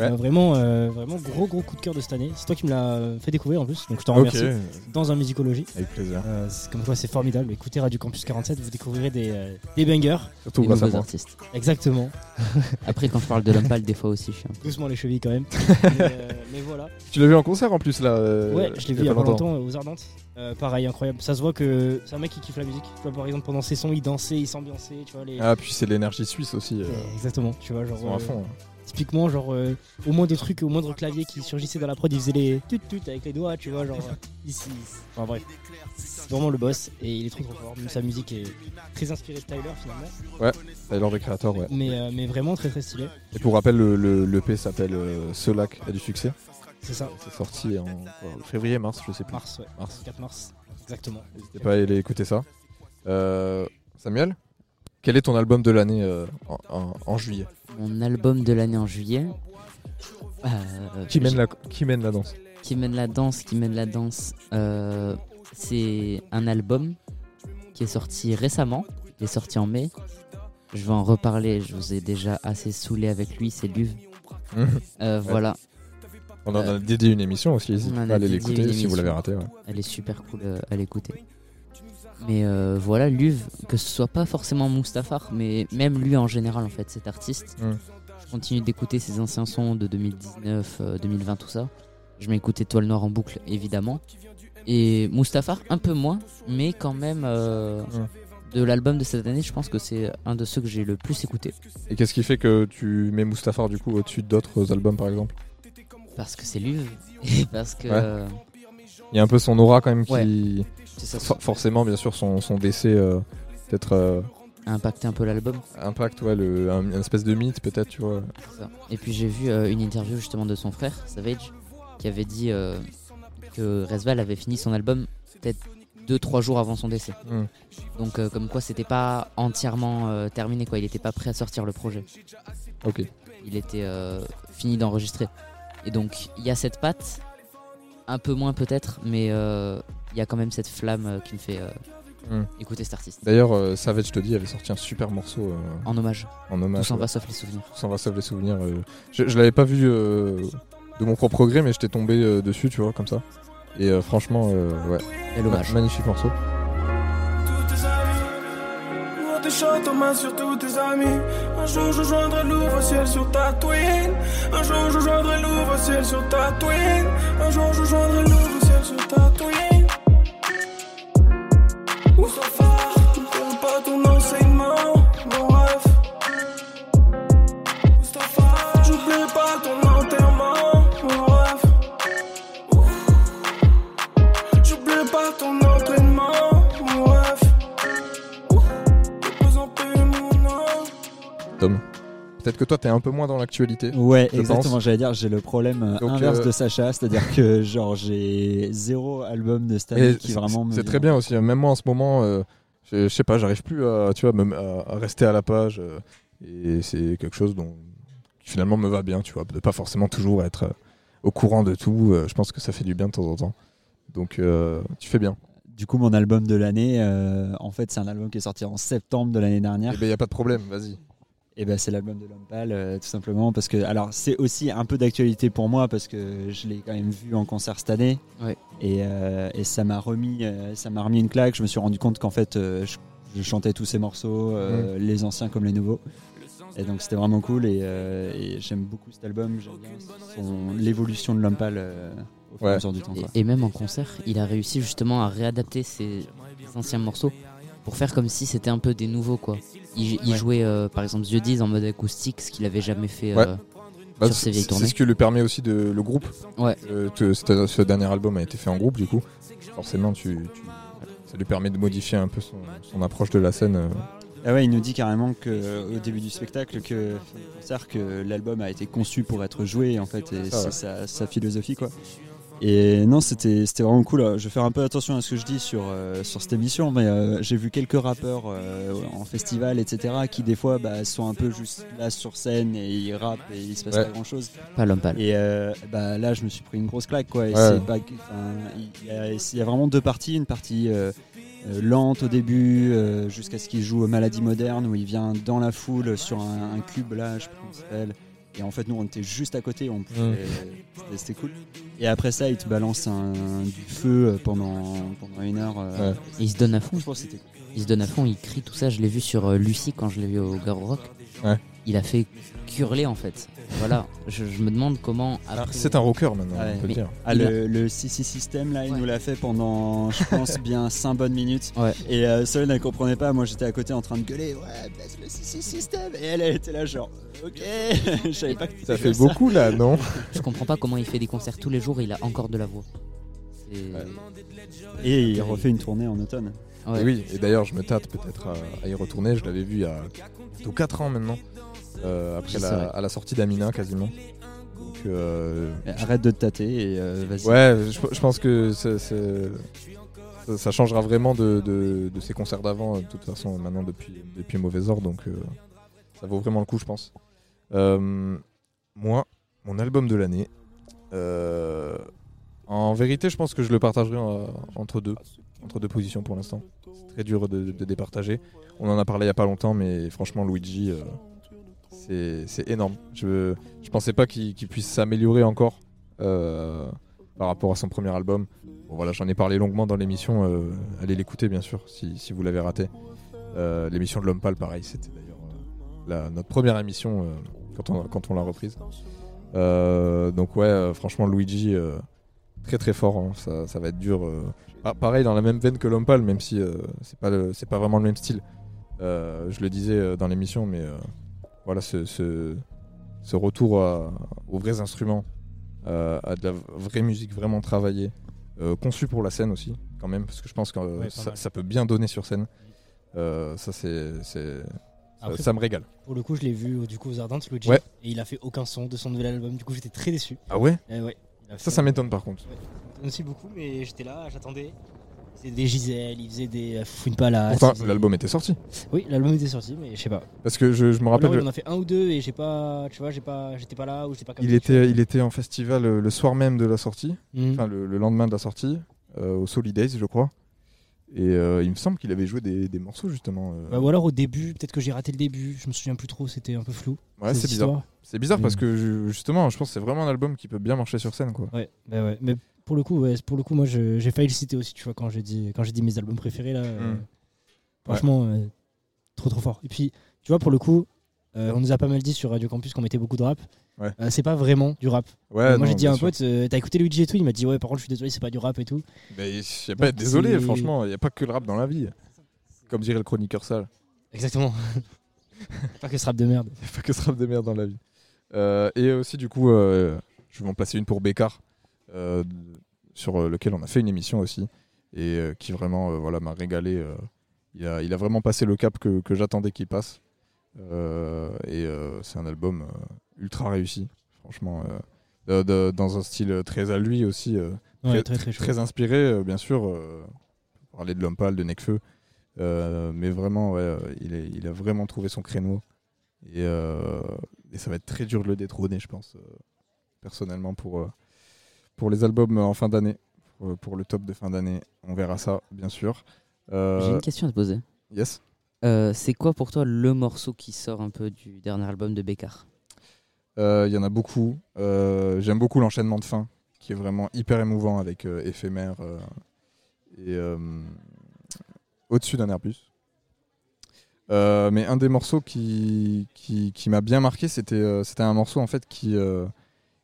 Ouais. vraiment, euh, vraiment gros gros coup de cœur de cette année. C'est toi qui me l'as fait découvrir en plus, donc je t'en remercie. Dans un musicologie. Avec plaisir. Euh, comme quoi, c'est formidable. Écoutez Radio Campus 47, vous découvrirez des, euh, des bangers. Surtout grâce à artistes. Exactement. Après, quand je parle de Lumpal, des fois aussi, je suis un peu. Doucement les chevilles quand même. mais, euh, mais voilà. Tu l'as vu en concert en plus là euh, Ouais, je l'ai vu il y a pas longtemps euh, aux Ardentes. Euh, pareil, incroyable. Ça se voit que c'est un mec qui kiffe la musique. Tu vois, par exemple, pendant ses sons, il dansait, il s'ambiançait. Tu vois, les... Ah, puis c'est l'énergie suisse aussi. euh, Exactement, tu vois, genre. ils sont à euh, fond. hein. Typiquement, genre, euh, au moindre truc, au moindre clavier qui surgissait dans la prod, il faisait les tut tut avec les doigts, tu vois, genre. ici. Enfin bref. C'est vraiment le boss et il est trop trop fort. Même sa musique est très inspirée de Tyler finalement. Ouais, Tyler the Creator, ouais. Mais, euh, mais vraiment très très stylé. Et pour rappel, le, le, l'EP s'appelle euh, Ce lac a du succès. C'est ça. C'est sorti en février, mars, je sais plus. Mars, ouais. Mars. 4 mars. Exactement. N'hésitez pas à aller écouter ça. Euh, Samuel, quel est ton album de l'année euh, en, en- en juillet Mon album de l'année en juillet. euh, qui mène, la, qui mène la danse qui mène la danse, qui mène la danse. Euh, c'est un album qui est sorti récemment, il est sorti en mai. Je vais en reparler, je vous ai déjà assez saoulé avec lui, c'est Luve. Euh, Voilà, On en a dédié une émission aussi, n'hésitez pas à aller l'écouter si vous l'avez raté. ouais. elle est super cool à l'écouter. Mais euh, voilà, Luve, que ce soit pas forcément Mustafar, mais même lui en général, en fait, cet artiste. Mm. Je continue d'écouter ses anciens sons de 2019, euh, 2020, tout ça. Je m'écoutais Toile Noire en boucle, évidemment. Et Mustafar, un peu moins, mais quand même, euh, Mm. de l'album de cette année, je pense que c'est un de ceux que j'ai le plus écouté. Et qu'est-ce qui fait que tu mets Mustafar du coup au-dessus d'autres albums par exemple? Parce que c'est Luve, et parce que. Ouais. Il y a un peu son aura quand même qui. Ouais, ça. For- forcément, bien sûr, son, son décès euh, peut-être euh, a impacté un peu l'album. impact, ouais, le, un, une espèce de mythe peut-être, tu vois. Ça. Et puis j'ai vu euh, une interview justement de son frère, Savage, qui avait dit euh, que Resval avait fini son album peut-être 2-3 jours avant son décès. Mm. Donc euh, comme quoi c'était pas entièrement terminé, quoi. il était pas prêt à sortir le projet. Ok. Il était fini d'enregistrer. Et donc il y a cette patte, un peu moins peut-être, mais euh, il y a quand même cette flamme euh, qui me fait euh, Mm. écouter cet artiste. D'ailleurs, euh, Savage, je te dis, avait sorti un super morceau euh, En hommage. en hommage. Tout s'en ouais. va sauf les souvenirs. Tout s'en va sauf les souvenirs. euh. Je, je l'avais pas vu de mon propre gré, mais j'étais tombé dessus, tu vois, comme ça. Et franchement, ouais. Bel hommage. Ma- magnifique morceau. Tes shots en main sur tous tes amis. Un jour, je joindrai l'ouvre-ciel sur ta twin. Un jour, je joindrai l'ouvre-ciel sur ta twin. Un jour, je joindrai l'ouvre-ciel sur ta twin. Peut-être que toi, t'es un peu moins dans l'actualité. Ouais, exactement. J'allais dire, j'ai le problème euh, Donc, inverse euh, de Sacha, c'est-à-dire que genre j'ai zéro album de cette année qui vraiment me C'est très bien aussi. hein. Même moi en ce moment, euh, je, sais pas, j'arrive plus à, tu vois, à, à rester à la page. euh, et c'est quelque chose dont qui finalement me va bien, tu vois, de pas forcément toujours être au courant de tout. je pense que ça fait du bien de temps en temps. Donc tu fais bien. Du coup, mon album de l'année, euh, en fait, c'est un album qui est sorti en septembre de l'année dernière. Et ben y a pas de problème, vas-y. Et ben c'est l'album de L'Homme Pâle, euh, tout simplement parce que alors c'est aussi un peu d'actualité pour moi parce que je l'ai quand même vu en concert cette année. Ouais. Et, euh, et ça m'a remis, euh, ça m'a remis une claque. Je me suis rendu compte qu'en fait, euh, je, je chantais tous ces morceaux, les anciens comme les nouveaux. Et donc c'était vraiment cool et, et j'aime beaucoup cet album. J'aime l'évolution de L'Homme Pâle au fur et à mesure du temps. Et, quoi. et même en concert, il a réussi justement à réadapter ses anciens morceaux pour faire comme si c'était un peu des nouveaux quoi. Il, il Ouais. jouait euh, par exemple The Diz en mode acoustique, ce qu'il avait jamais fait Ouais. euh, Bah, sur ses vieilles tournées. c'est ce qui lui permet aussi de le groupe. Ouais. Euh, que ce, ce dernier album a été fait en groupe, du coup. Forcément, tu, tu- ça lui permet de modifier un peu son, son approche de la scène. euh. Ah ouais, il nous dit carrément que au début du spectacle que concert que l'album a été conçu pour être joué en fait et c'est sa, sa philosophie quoi. Et non, c'était c'était vraiment cool. Je vais faire un peu attention à ce que je dis sur euh, sur cette émission, mais euh, j'ai vu quelques rappeurs euh, en festival, etc., qui des fois bah, sont un peu juste là sur scène et ils rappent et il se passe Ouais. pas grand chose. Pas l'homme pâle. Et euh, bah, là, je me suis pris une grosse claque. Quoi, et Ouais. pas, il, y a, il y a vraiment deux parties. Une partie euh, euh, lente au début, euh, jusqu'à ce qu'il joue aux maladies modernes, où il vient dans la foule sur un, un cube, là, je pas ça s'appelle. Et en fait, nous, on était juste à côté. On pouvait- Mm. c'était- C'était cool. Et après ça, il te balance un, du feu pendant, pendant une heure. euh. Et il se donne à fond. Cool. Il se donne à fond, il crie tout ça. Je l'ai vu sur euh, Lucie quand je l'ai vu au Garo Rock. Ouais. Il a fait curler en fait. Voilà. Je, je me demande comment. Ah, Après... c'est un rocker maintenant, Ouais. on peut dire. Ah, le, le CC System, là, il Ouais. nous l'a fait pendant, je pense, bien 5 bonnes minutes. Ouais. Et euh, Solène, elle comprenait pas. Moi, j'étais à côté en train de gueuler. Ouais, baisse le CC System. Et elle, elle était là, genre, ok. je savais pas que Ça fait beaucoup là, non Je comprends pas comment il fait des concerts tous les jours et il a encore de la voix. Et il refait une tournée en automne. Ouais. Et oui, et d'ailleurs, je me tâte peut-être à, à y retourner. Je l'avais vu il y a bientôt 4 ans maintenant, euh, après la, à la sortie d'Amina quasiment. Donc, euh, Arrête de te tâter et euh, vas-y. ouais, je, je pense que c'est- c'est- ça, ça changera vraiment de, de- de ces concerts d'avant, de toute façon, maintenant depuis, depuis Mauvais Ordre. Donc, euh, ça vaut vraiment le coup, je pense. Euh, moi, mon album de l'année, euh, en vérité, je pense que je le partagerai en- entre deux, entre deux positions pour l'instant. C'est très dur de, de départager. On en a parlé il y a pas longtemps, mais franchement, Luigi, euh, c'est énorme. Je je pensais pas qu'il puisse s'améliorer encore euh, par rapport à son premier album. Bon, voilà, j'en ai parlé longuement dans l'émission. euh, allez l'écouter, bien sûr, si, si vous l'avez raté. Euh, l'émission de l'homme pâle, pareil, c'était d'ailleurs notre première émission quand on, quand on l'a reprise. Donc ouais, franchement, Luigi, très très fort. hein. Ça, ça va être dur. Ah, pareil, dans la même veine que l'homme pâle, même si c'est pas pas vraiment le même style. Je le disais dans l'émission, mais voilà, ce, ce, ce retour à- aux vrais instruments, euh, à de la vraie musique vraiment travaillée, euh, conçue pour la scène aussi, quand même, parce que je pense que euh, Ouais, ça, peut bien donner sur scène. Ça, c'est, c'est- ça, Après, ça me régale. Pour le coup, je l'ai vu du coup aux Ardentes, Luigi, Ouais. et il a fait aucun son de son nouvel album. Du coup, j'étais très déçu. Ah ouais? Euh, ouais. Ça, ça m'étonne par contre. Ouais, ça m'étonne aussi beaucoup, mais j'étais là, j'attendais. Faisait des Gisèle, il faisait des euh, Fouine Palace. Pourtant, il faisait- l'album était sorti. Oui, l'album était sorti, mais je sais pas. Parce que je, je me rappelle, il en a fait un ou deux et j'ai pas, tu vois, j'ai pas, j'étais pas là ou j'étais pas. il capté, était, il était en festival euh, le soir même de la sortie. Mhm. enfin le, le lendemain de la sortie, euh, au Solidays, je crois. Et euh, il me semble qu'il avait joué des, des morceaux justement. euh. Bah, ou alors au début, peut-être que j'ai raté le début, je me souviens plus trop, c'était un peu flou. ouais, ces c'est bizarre. C'est bizarre parce Mm. que justement, je pense que c'est vraiment un album qui peut bien marcher sur scène, quoi. Ouais, bah ouais. Mais pour le coup, ouais, pour le coup, moi, je- j'ai failli le citer aussi, tu vois, quand j'ai dit, quand j'ai dit mes albums préférés là. euh, Mm. franchement, euh, trop trop fort. Et puis, tu vois, pour le coup, euh, on nous a pas mal dit sur Radio Campus qu'on mettait beaucoup de rap. Ouais. Euh, c'est pas vraiment du rap. Ouais, moi, j'ai dit à un sûr. pote, euh, t'as écouté Luigi et tout Il m'a dit, ouais, par contre, je suis désolé, c'est pas du rap et tout. Mais a pas Donc, désolé, franchement, il n'y a pas que le rap dans la vie. Comme dirait le chroniqueur sale. Exactement. pas que ce rap de merde. Pas que ce rap de merde dans la vie. Et aussi, du coup, je vais en placer une pour Bécard, sur euh, lequel on a fait une émission aussi, et euh, qui vraiment euh, voilà, m'a régalé. euh. il, a, il a vraiment passé le cap que, que j'attendais qu'il passe. Euh, et euh, c'est un album euh, ultra réussi, franchement. euh, de- de- dans un style très à lui aussi, euh, Ouais, très, très, très chaud. inspiré, euh, bien sûr. euh, parlait de l'homme pâle, de Necfeu. Euh, mais vraiment, ouais, euh, il, est- il a vraiment trouvé son créneau. Et, euh, et ça va être très dur de le détrôner, je pense, euh, personnellement, pour, euh, pour les albums en fin d'année. Pour, pour le top de fin d'année, on verra ça, bien sûr. Euh, J'ai une question à te poser. Yes. Euh, c'est quoi pour toi le morceau qui sort un peu du dernier album de Bécard? Euh, Il y en a beaucoup. Euh, J'aime beaucoup l'enchaînement de fin, qui est vraiment hyper émouvant avec euh, éphémère euh, et euh, au-dessus d'un Airbus. Euh, mais un des morceaux qui, qui, qui m'a bien marqué, c'était euh, un morceau en fait qui, euh,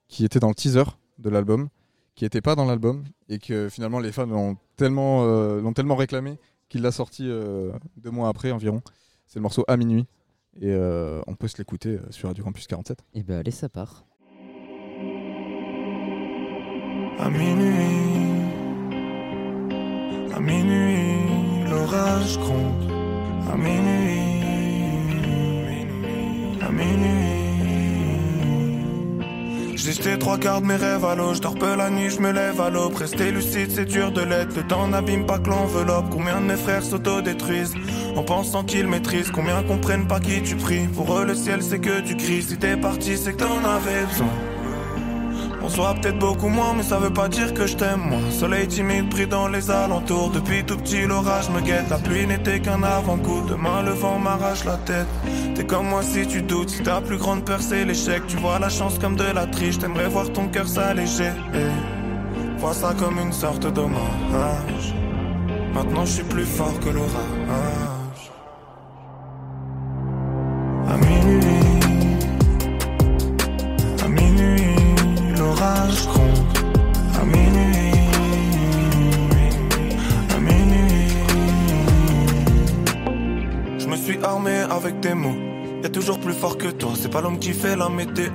qui était dans le teaser de l'album, qui n'était pas dans l'album et que finalement les fans euh, l'ont tellement, réclamé qu'il l'a sorti euh, deux mois après environ. C'est le morceau à minuit et euh, on peut se l'écouter sur Radio Campus 47. Et eh ben allez, ça part. À minuit, à minuit, l'orage à minuit. J'ai jeté trois quarts de mes rêves à l'eau, je dors peu la nuit, je me lève à l'aube. Rester lucide, c'est dur de l'être. Le temps n'abîme pas que l'enveloppe. Combien de mes frères s'autodétruisent en pensant qu'ils maîtrisent? Combien comprennent pas qui tu pries? Pour eux, le ciel, c'est que tu cries. Si t'es parti, c'est que t'en avais besoin. On peut-être beaucoup moins, mais ça veut pas dire que je t'aime moi. Soleil timide pris dans les alentours. Depuis tout petit, l'orage me guette. La pluie n'était qu'un avant-goût. Demain, le vent m'arrache la tête. T'es comme moi si tu doutes. Si ta plus grande peur, c'est l'échec. Tu vois la chance comme de la triche. T'aimerais voir ton cœur s'alléger. Eh, Vois ça comme une sorte d'hommage. Maintenant, je suis plus fort que l'orage. Avec des mots. Y'a toujours plus fort que toi, c'est pas l'homme qui fait la météo.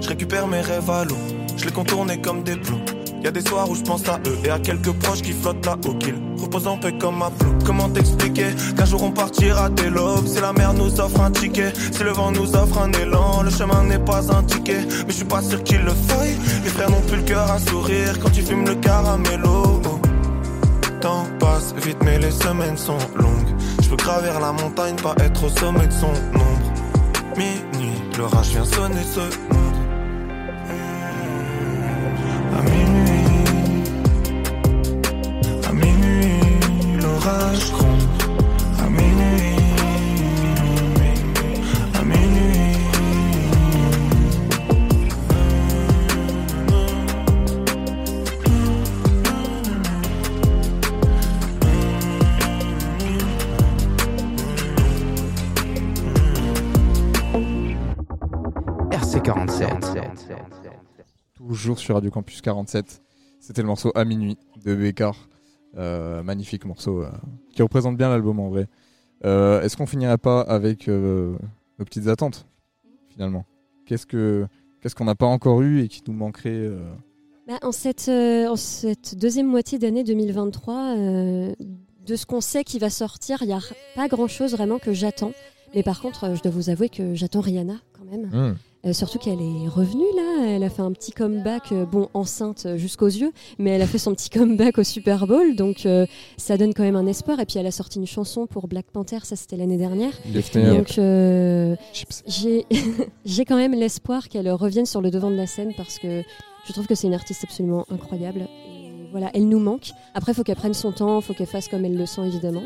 Je récupère mes rêves à l'eau, je les contourne comme des plots. Y'a des soirs où je pense à eux et à quelques proches qui flottent là-haut, qu'ils reposent en paix comme ma peau. Comment t'expliquer qu'un jour on partira dès l'aube? Si la mer nous offre un ticket, si le vent nous offre un élan, le chemin n'est pas indiqué, mais je suis pas sûr qu'il le faille. Les frères n'ont plus le cœur à sourire quand tu fumes le caramello. Temps passe vite, mais les semaines sont longues. Je peux gravir la montagne, pas être au sommet de son ombre. Minuit, l'orage vient sonner ce Toujours sur Radio Campus 47. C'était le morceau À minuit de Bécard. Euh, magnifique morceau euh, qui représente bien l'album en vrai. Euh, Est-ce qu'on finirait pas avec nos petites attentes finalement? Qu'est-ce que qu'est-ce qu'on n'a pas encore eu et qui nous manquerait Bah, en, cette, en cette deuxième moitié d'année 2023, euh, de ce qu'on sait qui va sortir, il n'y a pas grand-chose vraiment que j'attends. Mais par contre, je dois vous avouer que j'attends Rihanna quand même. Hmm. Euh, surtout qu'elle est revenue là, elle a fait un petit comeback, euh, bon enceinte euh, jusqu'aux yeux, mais elle a fait son petit comeback au Super Bowl, donc euh, ça donne quand même un espoir. Et puis elle a sorti une chanson pour Black Panther, ça c'était l'année dernière. Donc euh, j'ai j'ai quand même l'espoir qu'elle revienne sur le devant de la scène parce que je trouve que c'est une artiste absolument incroyable. Et voilà, elle nous manque. Après, il faut qu'elle prenne son temps, il faut qu'elle fasse comme elle le sent évidemment.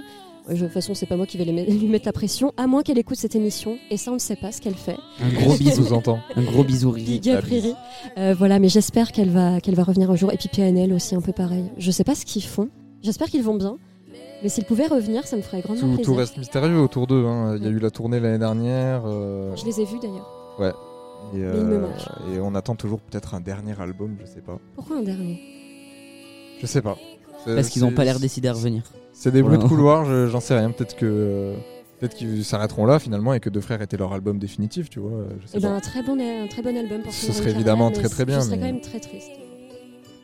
Je- De toute façon, c'est pas moi qui vais lui mettre la pression, à moins qu'elle écoute cette émission. Et ça, on ne sait pas ce qu'elle fait. Un gros bisou. Sous-entend. Un gros bisou, Riri. Big up, Riri. Euh, voilà, mais j'espère qu'elle va, qu'elle va revenir un jour. Et puis PNL aussi, un peu pareil. Je sais pas ce qu'ils font. J'espère qu'ils vont bien. Mais s'ils pouvaient revenir, ça me ferait grandement tout, plaisir. tout reste mystérieux autour d'eux. hein. Il y a eu la tournée l'année dernière. euh, Je les ai vus d'ailleurs. Ouais. Et, Mais il me euh, et on attend toujours peut-être un dernier album, je sais pas. Pourquoi un dernier? Je sais pas. Parce qu'ils n'ont pas l'air décidés à revenir. C'est des bruits de Voilà. couloir, je- j'en sais rien. Peut-être que peut-être qu'ils s'arrêteront là finalement et que Deux Frères était leur album définitif, tu vois. Je sais Eh ben, un très bon, un très bon album pour Ce serait évidemment carrière, très, très bien, Je serais mais- quand même très triste.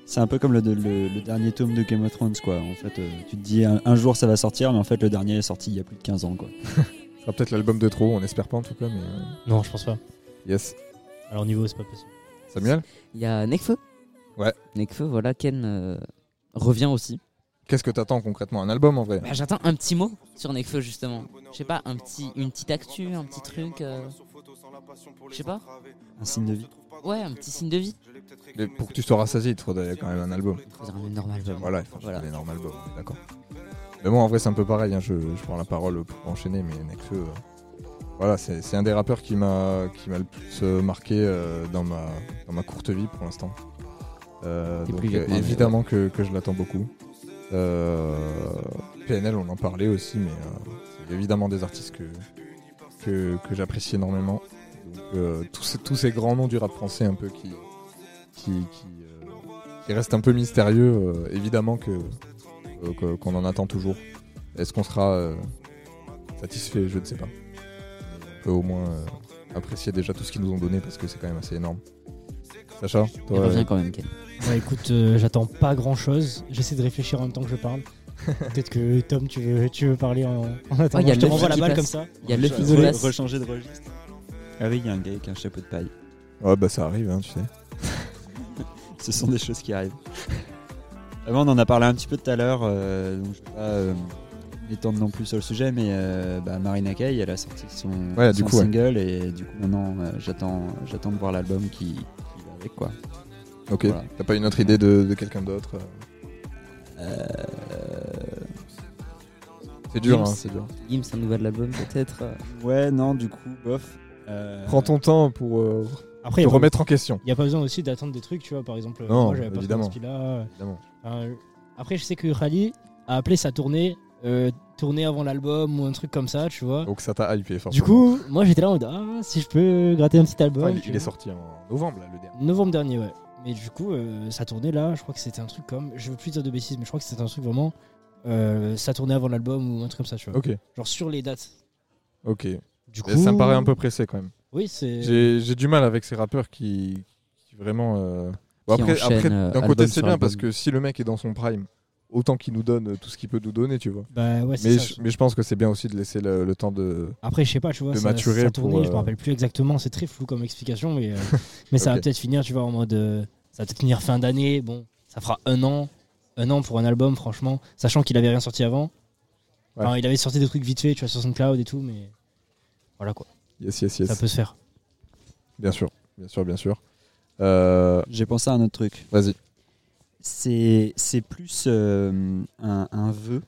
C'est un peu comme le, le- le dernier tome de Game of Thrones, quoi. En fait, euh, tu te dis un, un jour ça va sortir, mais en fait, le dernier est sorti il y a plus de 15 ans, quoi. Ce sera peut-être l'album de trop, on espère pas en tout cas, mais euh, Non, je pense pas. yes. Alors niveau, c'est pas possible. Samuel, Il y a Nekfeu. Ouais. Nekfeu, voilà, Ken euh, revient aussi. qu'est-ce que t'attends concrètement Un album en vrai Bah, J'attends un petit mot sur Nekfeu justement. Je sais pas, un petit, une petite actu, un petit truc. euh, Je sais pas. Un signe de vie. Ouais, un petit signe de vie. Mais Pour que tu sois rassasié, il te faudrait quand même un album. Faudrait un énorme album. Voilà, il faut Voilà. un énorme album, d'accord. Mais moi en vrai c'est un peu pareil, hein, je, je prends la parole pour enchaîner, mais Nekfeu, euh, voilà, c'est c'est un des rappeurs qui m'a qui m'a le plus euh, marqué euh, dans, ma, dans ma courte vie pour l'instant. Euh, donc évidemment que, que je l'attends beaucoup. Euh, PNL on en parlait aussi, mais euh, c'est évidemment des artistes que, que, que j'apprécie énormément. Donc tous, ces, tous ces grands noms du rap français un peu qui, qui, qui, qui restent un peu mystérieux, évidemment que qu'on en attend toujours. Est-ce qu'on sera euh, satisfait? Je ne sais pas. On peut au moins euh, apprécier déjà tout ce qu'ils nous ont donné parce que c'est quand même assez énorme. Sacha, Il toi, revient euh, quand même, Ken. Bah écoute, euh, j'attends pas grand chose. J'essaie de réfléchir en même temps que je parle. Peut-être que Tom, tu veux, tu veux parler en, en attendant. Oh, je te renvoie la balle passe. comme ça. Il y a le qui Désolé. passe. Rechanger de registre. Ah oui, il y a un gars avec un chapeau de paille. Ouais, bah ça arrive, hein, tu sais. Ce sont des choses qui arrivent. Avant, on en a parlé un petit peu tout à l'heure, euh, donc je vais pas euh, m'étendre non plus sur le sujet, mais euh, bah, Marina Kaye, elle a sorti son, Ouais, du son ouais. single et du coup maintenant euh, j'attends, j'attends de voir l'album qui, qui va avec quoi. Ok. Voilà. T'as pas une autre idée de, de quelqu'un d'autre euh C'est dur, Gims. hein, c'est dur. Gims, un nouvel album peut-être. Ouais, non, du coup, bof. Euh, Prends ton temps pour euh, Après, te il y a pas- remettre en question. Il n'y a pas besoin aussi d'attendre des trucs, tu vois. Par exemple, Non, moi j'avais pas évidemment. là. Après, je sais que Rally a appelé sa tournée euh, tournée avant l'album ou un truc comme ça, tu vois. Donc ça t'a hypé, forcément. Du coup, moi j'étais là en mode Ah, si je peux gratter un petit album. Enfin, il, il est sorti en novembre, là, le dernier. Novembre dernier, ouais. Mais du coup, euh, sa tournée là, je crois que c'était un truc comme. Je veux plus dire de bêtises, mais je crois que c'était un truc vraiment. Euh, sa tournée avant l'album ou un truc comme ça, tu vois. Ok, Genre sur les dates. ok. Du coup. Ça me paraît un peu pressé quand même. Oui, c'est. J'ai j'ai du mal avec ces rappeurs qui, qui vraiment. euh, Bon, Qui après, enchaînent, après, euh, d'un album côté, c'est sur bien album. parce que si le mec est dans son prime, autant qu'il nous donne tout ce qu'il peut nous donner, tu vois. Bah ouais, c'est Mais, ça. je, mais je pense que c'est bien aussi de laisser le, le temps de. Après, je sais pas, tu vois, de ça, maturer sa pour, tournée, je euh, me rappelle plus exactement, c'est très flou comme explication, mais, euh, mais ça va Ok. peut-être finir, tu vois, en mode. euh, ça va peut-être finir fin d'année, bon, ça fera un an, un an pour un album, franchement, sachant qu'il avait rien sorti avant. Ouais. Enfin, il avait sorti des trucs vite fait, tu vois, sur SoundCloud et tout, mais voilà quoi, Yes, yes, yes. ça peut se faire. Bien sûr, bien sûr, bien sûr. Euh, J'ai pensé à un autre truc. Vas-y. C'est, c'est plus euh, un, un vœu,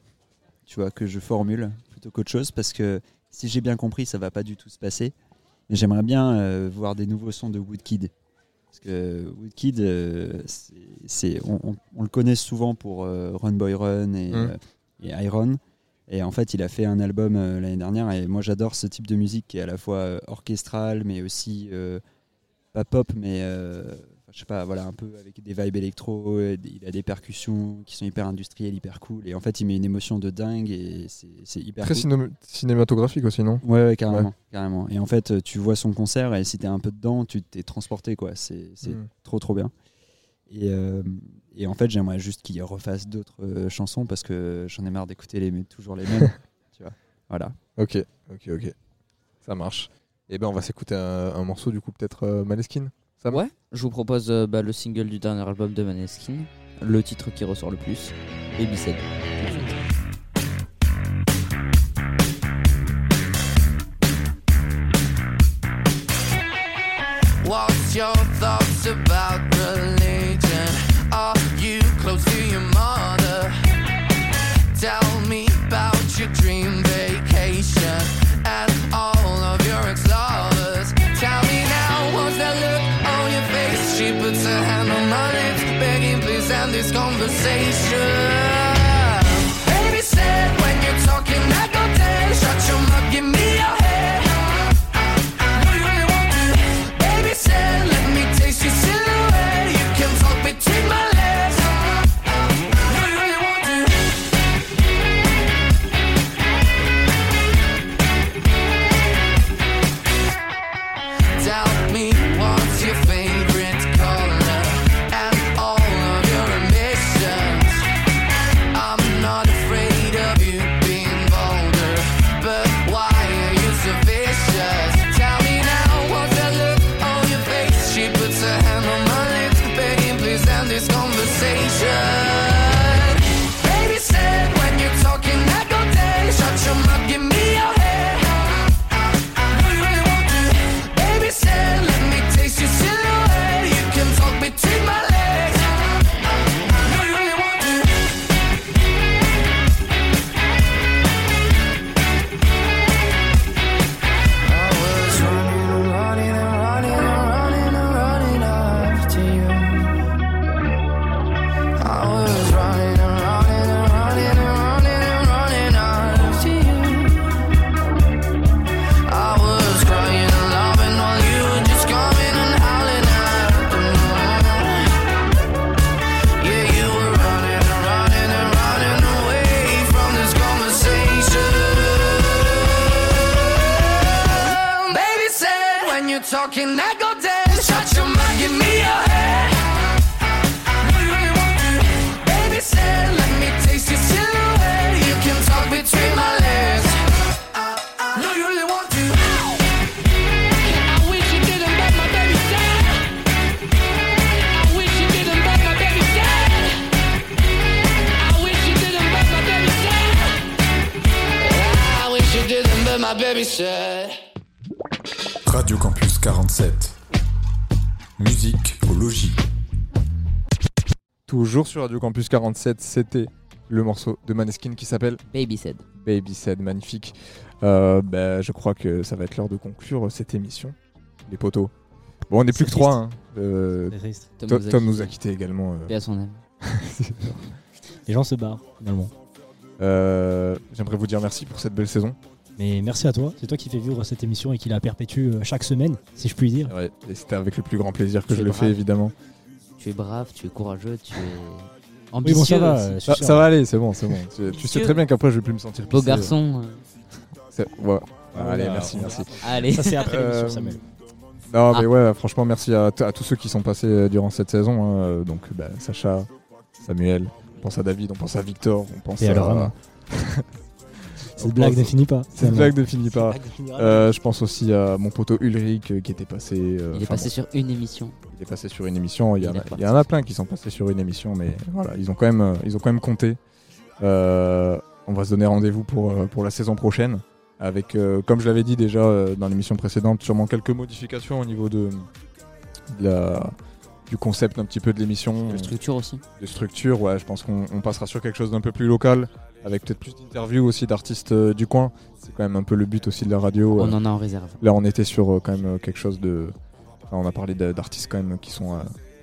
tu vois, que je formule plutôt qu'autre chose, parce que si j'ai bien compris, ça va pas du tout se passer. Mais j'aimerais bien euh, voir des nouveaux sons de Woodkid. Parce que Woodkid, euh, c'est, on, on- on le connaît souvent pour euh, Run Boy Run et, Mm. euh, et Iron. Et en fait, il a fait un album l'année dernière. Et moi, j'adore ce type de musique qui est à la fois orchestrale, mais aussi pas pop, mais euh, je sais pas, voilà, un peu avec des vibes électro. Il a des percussions qui sont hyper industrielles, hyper cool. Et en fait, il met une émotion de dingue et c'est hyper Très cool. cinématographique aussi, non? Ouais, ouais, carrément, Ouais. carrément. Et en fait, tu vois son concert et si t'es un peu dedans, tu t'es transporté, quoi. C'est c'est Mm. trop, trop bien. Et, euh, et en fait, j'aimerais juste qu'il refasse d'autres euh, chansons parce que j'en ai marre d'écouter les, toujours les mêmes. tu vois. Voilà. Ok, ok, ok. Ça marche. Et ben on va s'écouter un, un morceau du coup peut-être euh. Ça va Ouais, je vous propose euh, bah, le single du dernier album de Maneskin, le titre qui ressort le plus, de suite. What's your thoughts about religion? Are you close to your mother? Tell me about your dream this conversation. 47. Musique au logis. Toujours sur Radio Campus 47, c'était le morceau de Maneskin qui s'appelle Baby Said. Baby Said, magnifique. Euh, bah, je crois que ça va être l'heure de conclure cette émission. Les poteaux. Bon, on n'est plus que trois. hein. Euh, Tom Tom, nous a quittés. également. euh. Paix à son âme. Les gens se barrent finalement. Euh, J'aimerais vous dire merci pour cette belle saison. Mais merci à toi. C'est toi qui fais vivre cette émission et qui la perpétue euh, chaque semaine, si je puis dire. Ouais, et c'était avec le plus grand plaisir que Tu je le brave. fais, évidemment. Tu es brave, tu es courageux, tu es Oui, ambitieux. bon, ça va. aussi. euh, Ça, va aller, c'est bon, c'est bon. Tu, tu sais très bien qu'après, je vais plus me sentir Beau garçon. Ah, allez, merci, merci. Allez. Ça, c'est après l'émission, Euh, Samuel. Non, Ah. mais ouais, franchement, merci à, à tous ceux qui sont passés euh, durant cette saison. hein. Donc, bah, Sacha, Samuel, on pense à David, on pense à Victor, on pense Et à. on Cette blague ne finit pas. Cette blague ne finit pas. Euh, je pense aussi à mon poteau Ulrich euh, qui était passé. euh, Il est passé sur une émission. il est passé sur une émission. Il y, en a, reparti. il y en a plein qui sont passés sur une émission, mais voilà, ils ont quand même, ils ont quand même compté. Euh, on va se donner rendez-vous pour, pour la saison prochaine. Avec, comme je l'avais dit déjà dans l'émission précédente, sûrement quelques modifications au niveau de, de la, du concept un petit peu de l'émission. La structure aussi. De structure, ouais, je pense qu'on on passera sur quelque chose d'un peu plus local, avec peut-être plus d'interviews aussi d'artistes euh, du coin. C'est quand même un peu le but aussi de la radio. On euh. en a en réserve. Là, on était sur euh, quand même euh, quelque chose de. enfin, on a parlé d'artistes quand même qui sont euh,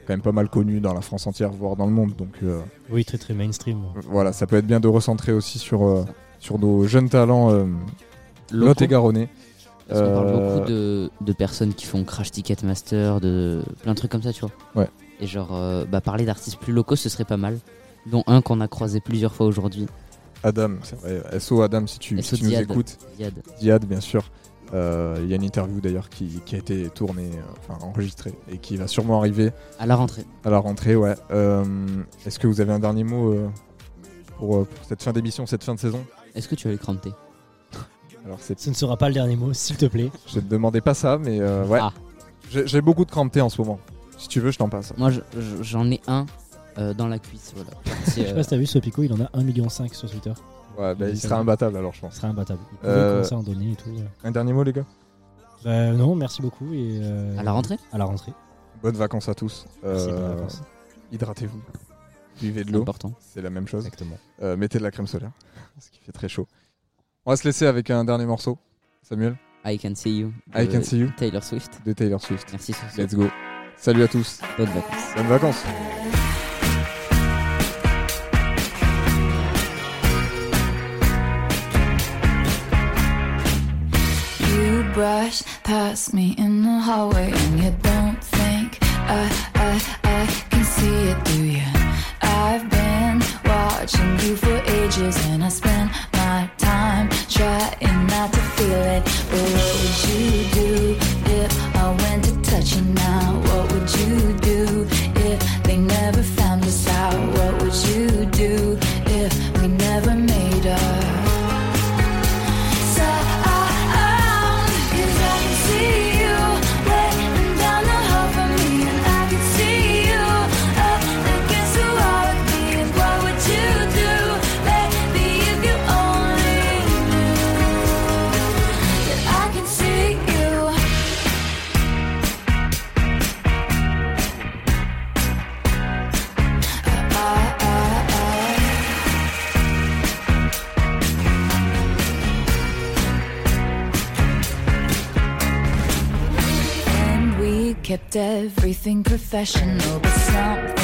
quand même pas mal connus dans la France entière, voire dans le monde. Donc euh, Oui, très très mainstream. voilà, ça peut être bien de recentrer aussi sur, euh, sur nos jeunes talents euh, Locaux. lot-et-garonnais. Parce qu'on parle beaucoup de, de personnes qui font Crash Ticket Master, de plein de trucs comme ça, tu vois. Ouais. Et genre, euh, bah, parler d'artistes plus locaux, ce serait pas mal. Dont un qu'on a croisé plusieurs fois aujourd'hui. Adam, vrai. SO Adam, si tu, SO si tu nous Diad. écoutes. Diad. Diad, bien sûr. Euh, Il y a une interview d'ailleurs qui, qui a été tournée, euh, enfin enregistrée, et qui va sûrement arriver À la rentrée. à la rentrée. Ouais. Euh, Est-ce que vous avez un dernier mot euh, pour, euh, pour cette fin d'émission, cette fin de saison? Est-ce que tu as eu crampé? Alors c'est Ce ne sera pas le dernier mot, s'il te plaît. Je te demandais pas ça, mais euh, ouais. Ah. J'ai beaucoup de crampé en ce moment. Si tu veux, je t'en passe. Moi, je- je- j'en ai un euh, dans la cuisse. Voilà. Je sais pas si t'as vu, ce Pico, il en a 1,5 million sur Twitter. Ouais, bah, il sera imbattable alors, je Il pense. sera imbattable. Il Euh, commencer à en donner et tout. ouais. Un dernier mot, les gars? Bah non, merci beaucoup. Et, euh, À la rentrée? À la rentrée. Bonnes vacances à tous. Merci, Euh, bonnes vacances. Hydratez-vous. Buvez de C'est l'eau. important. C'est la même chose. Exactement. Euh, mettez de la crème solaire. Parce qu'il fait très chaud. On va se laisser avec un dernier morceau. Samuel? I Can See You. de I Can See You Taylor Swift. de Taylor Swift. Merci sur ce. Let's go. Salut à tous. Bonnes vacances. Bonnes vacances. Brush past me in the hallway and you don't think I, I, I can see it, do you? I've been watching you for ages and I spend my time trying not to feel it. But what would you do if I went to touch you now? What would you do if they never found us out? What would you do if we never made up? Professional, but something's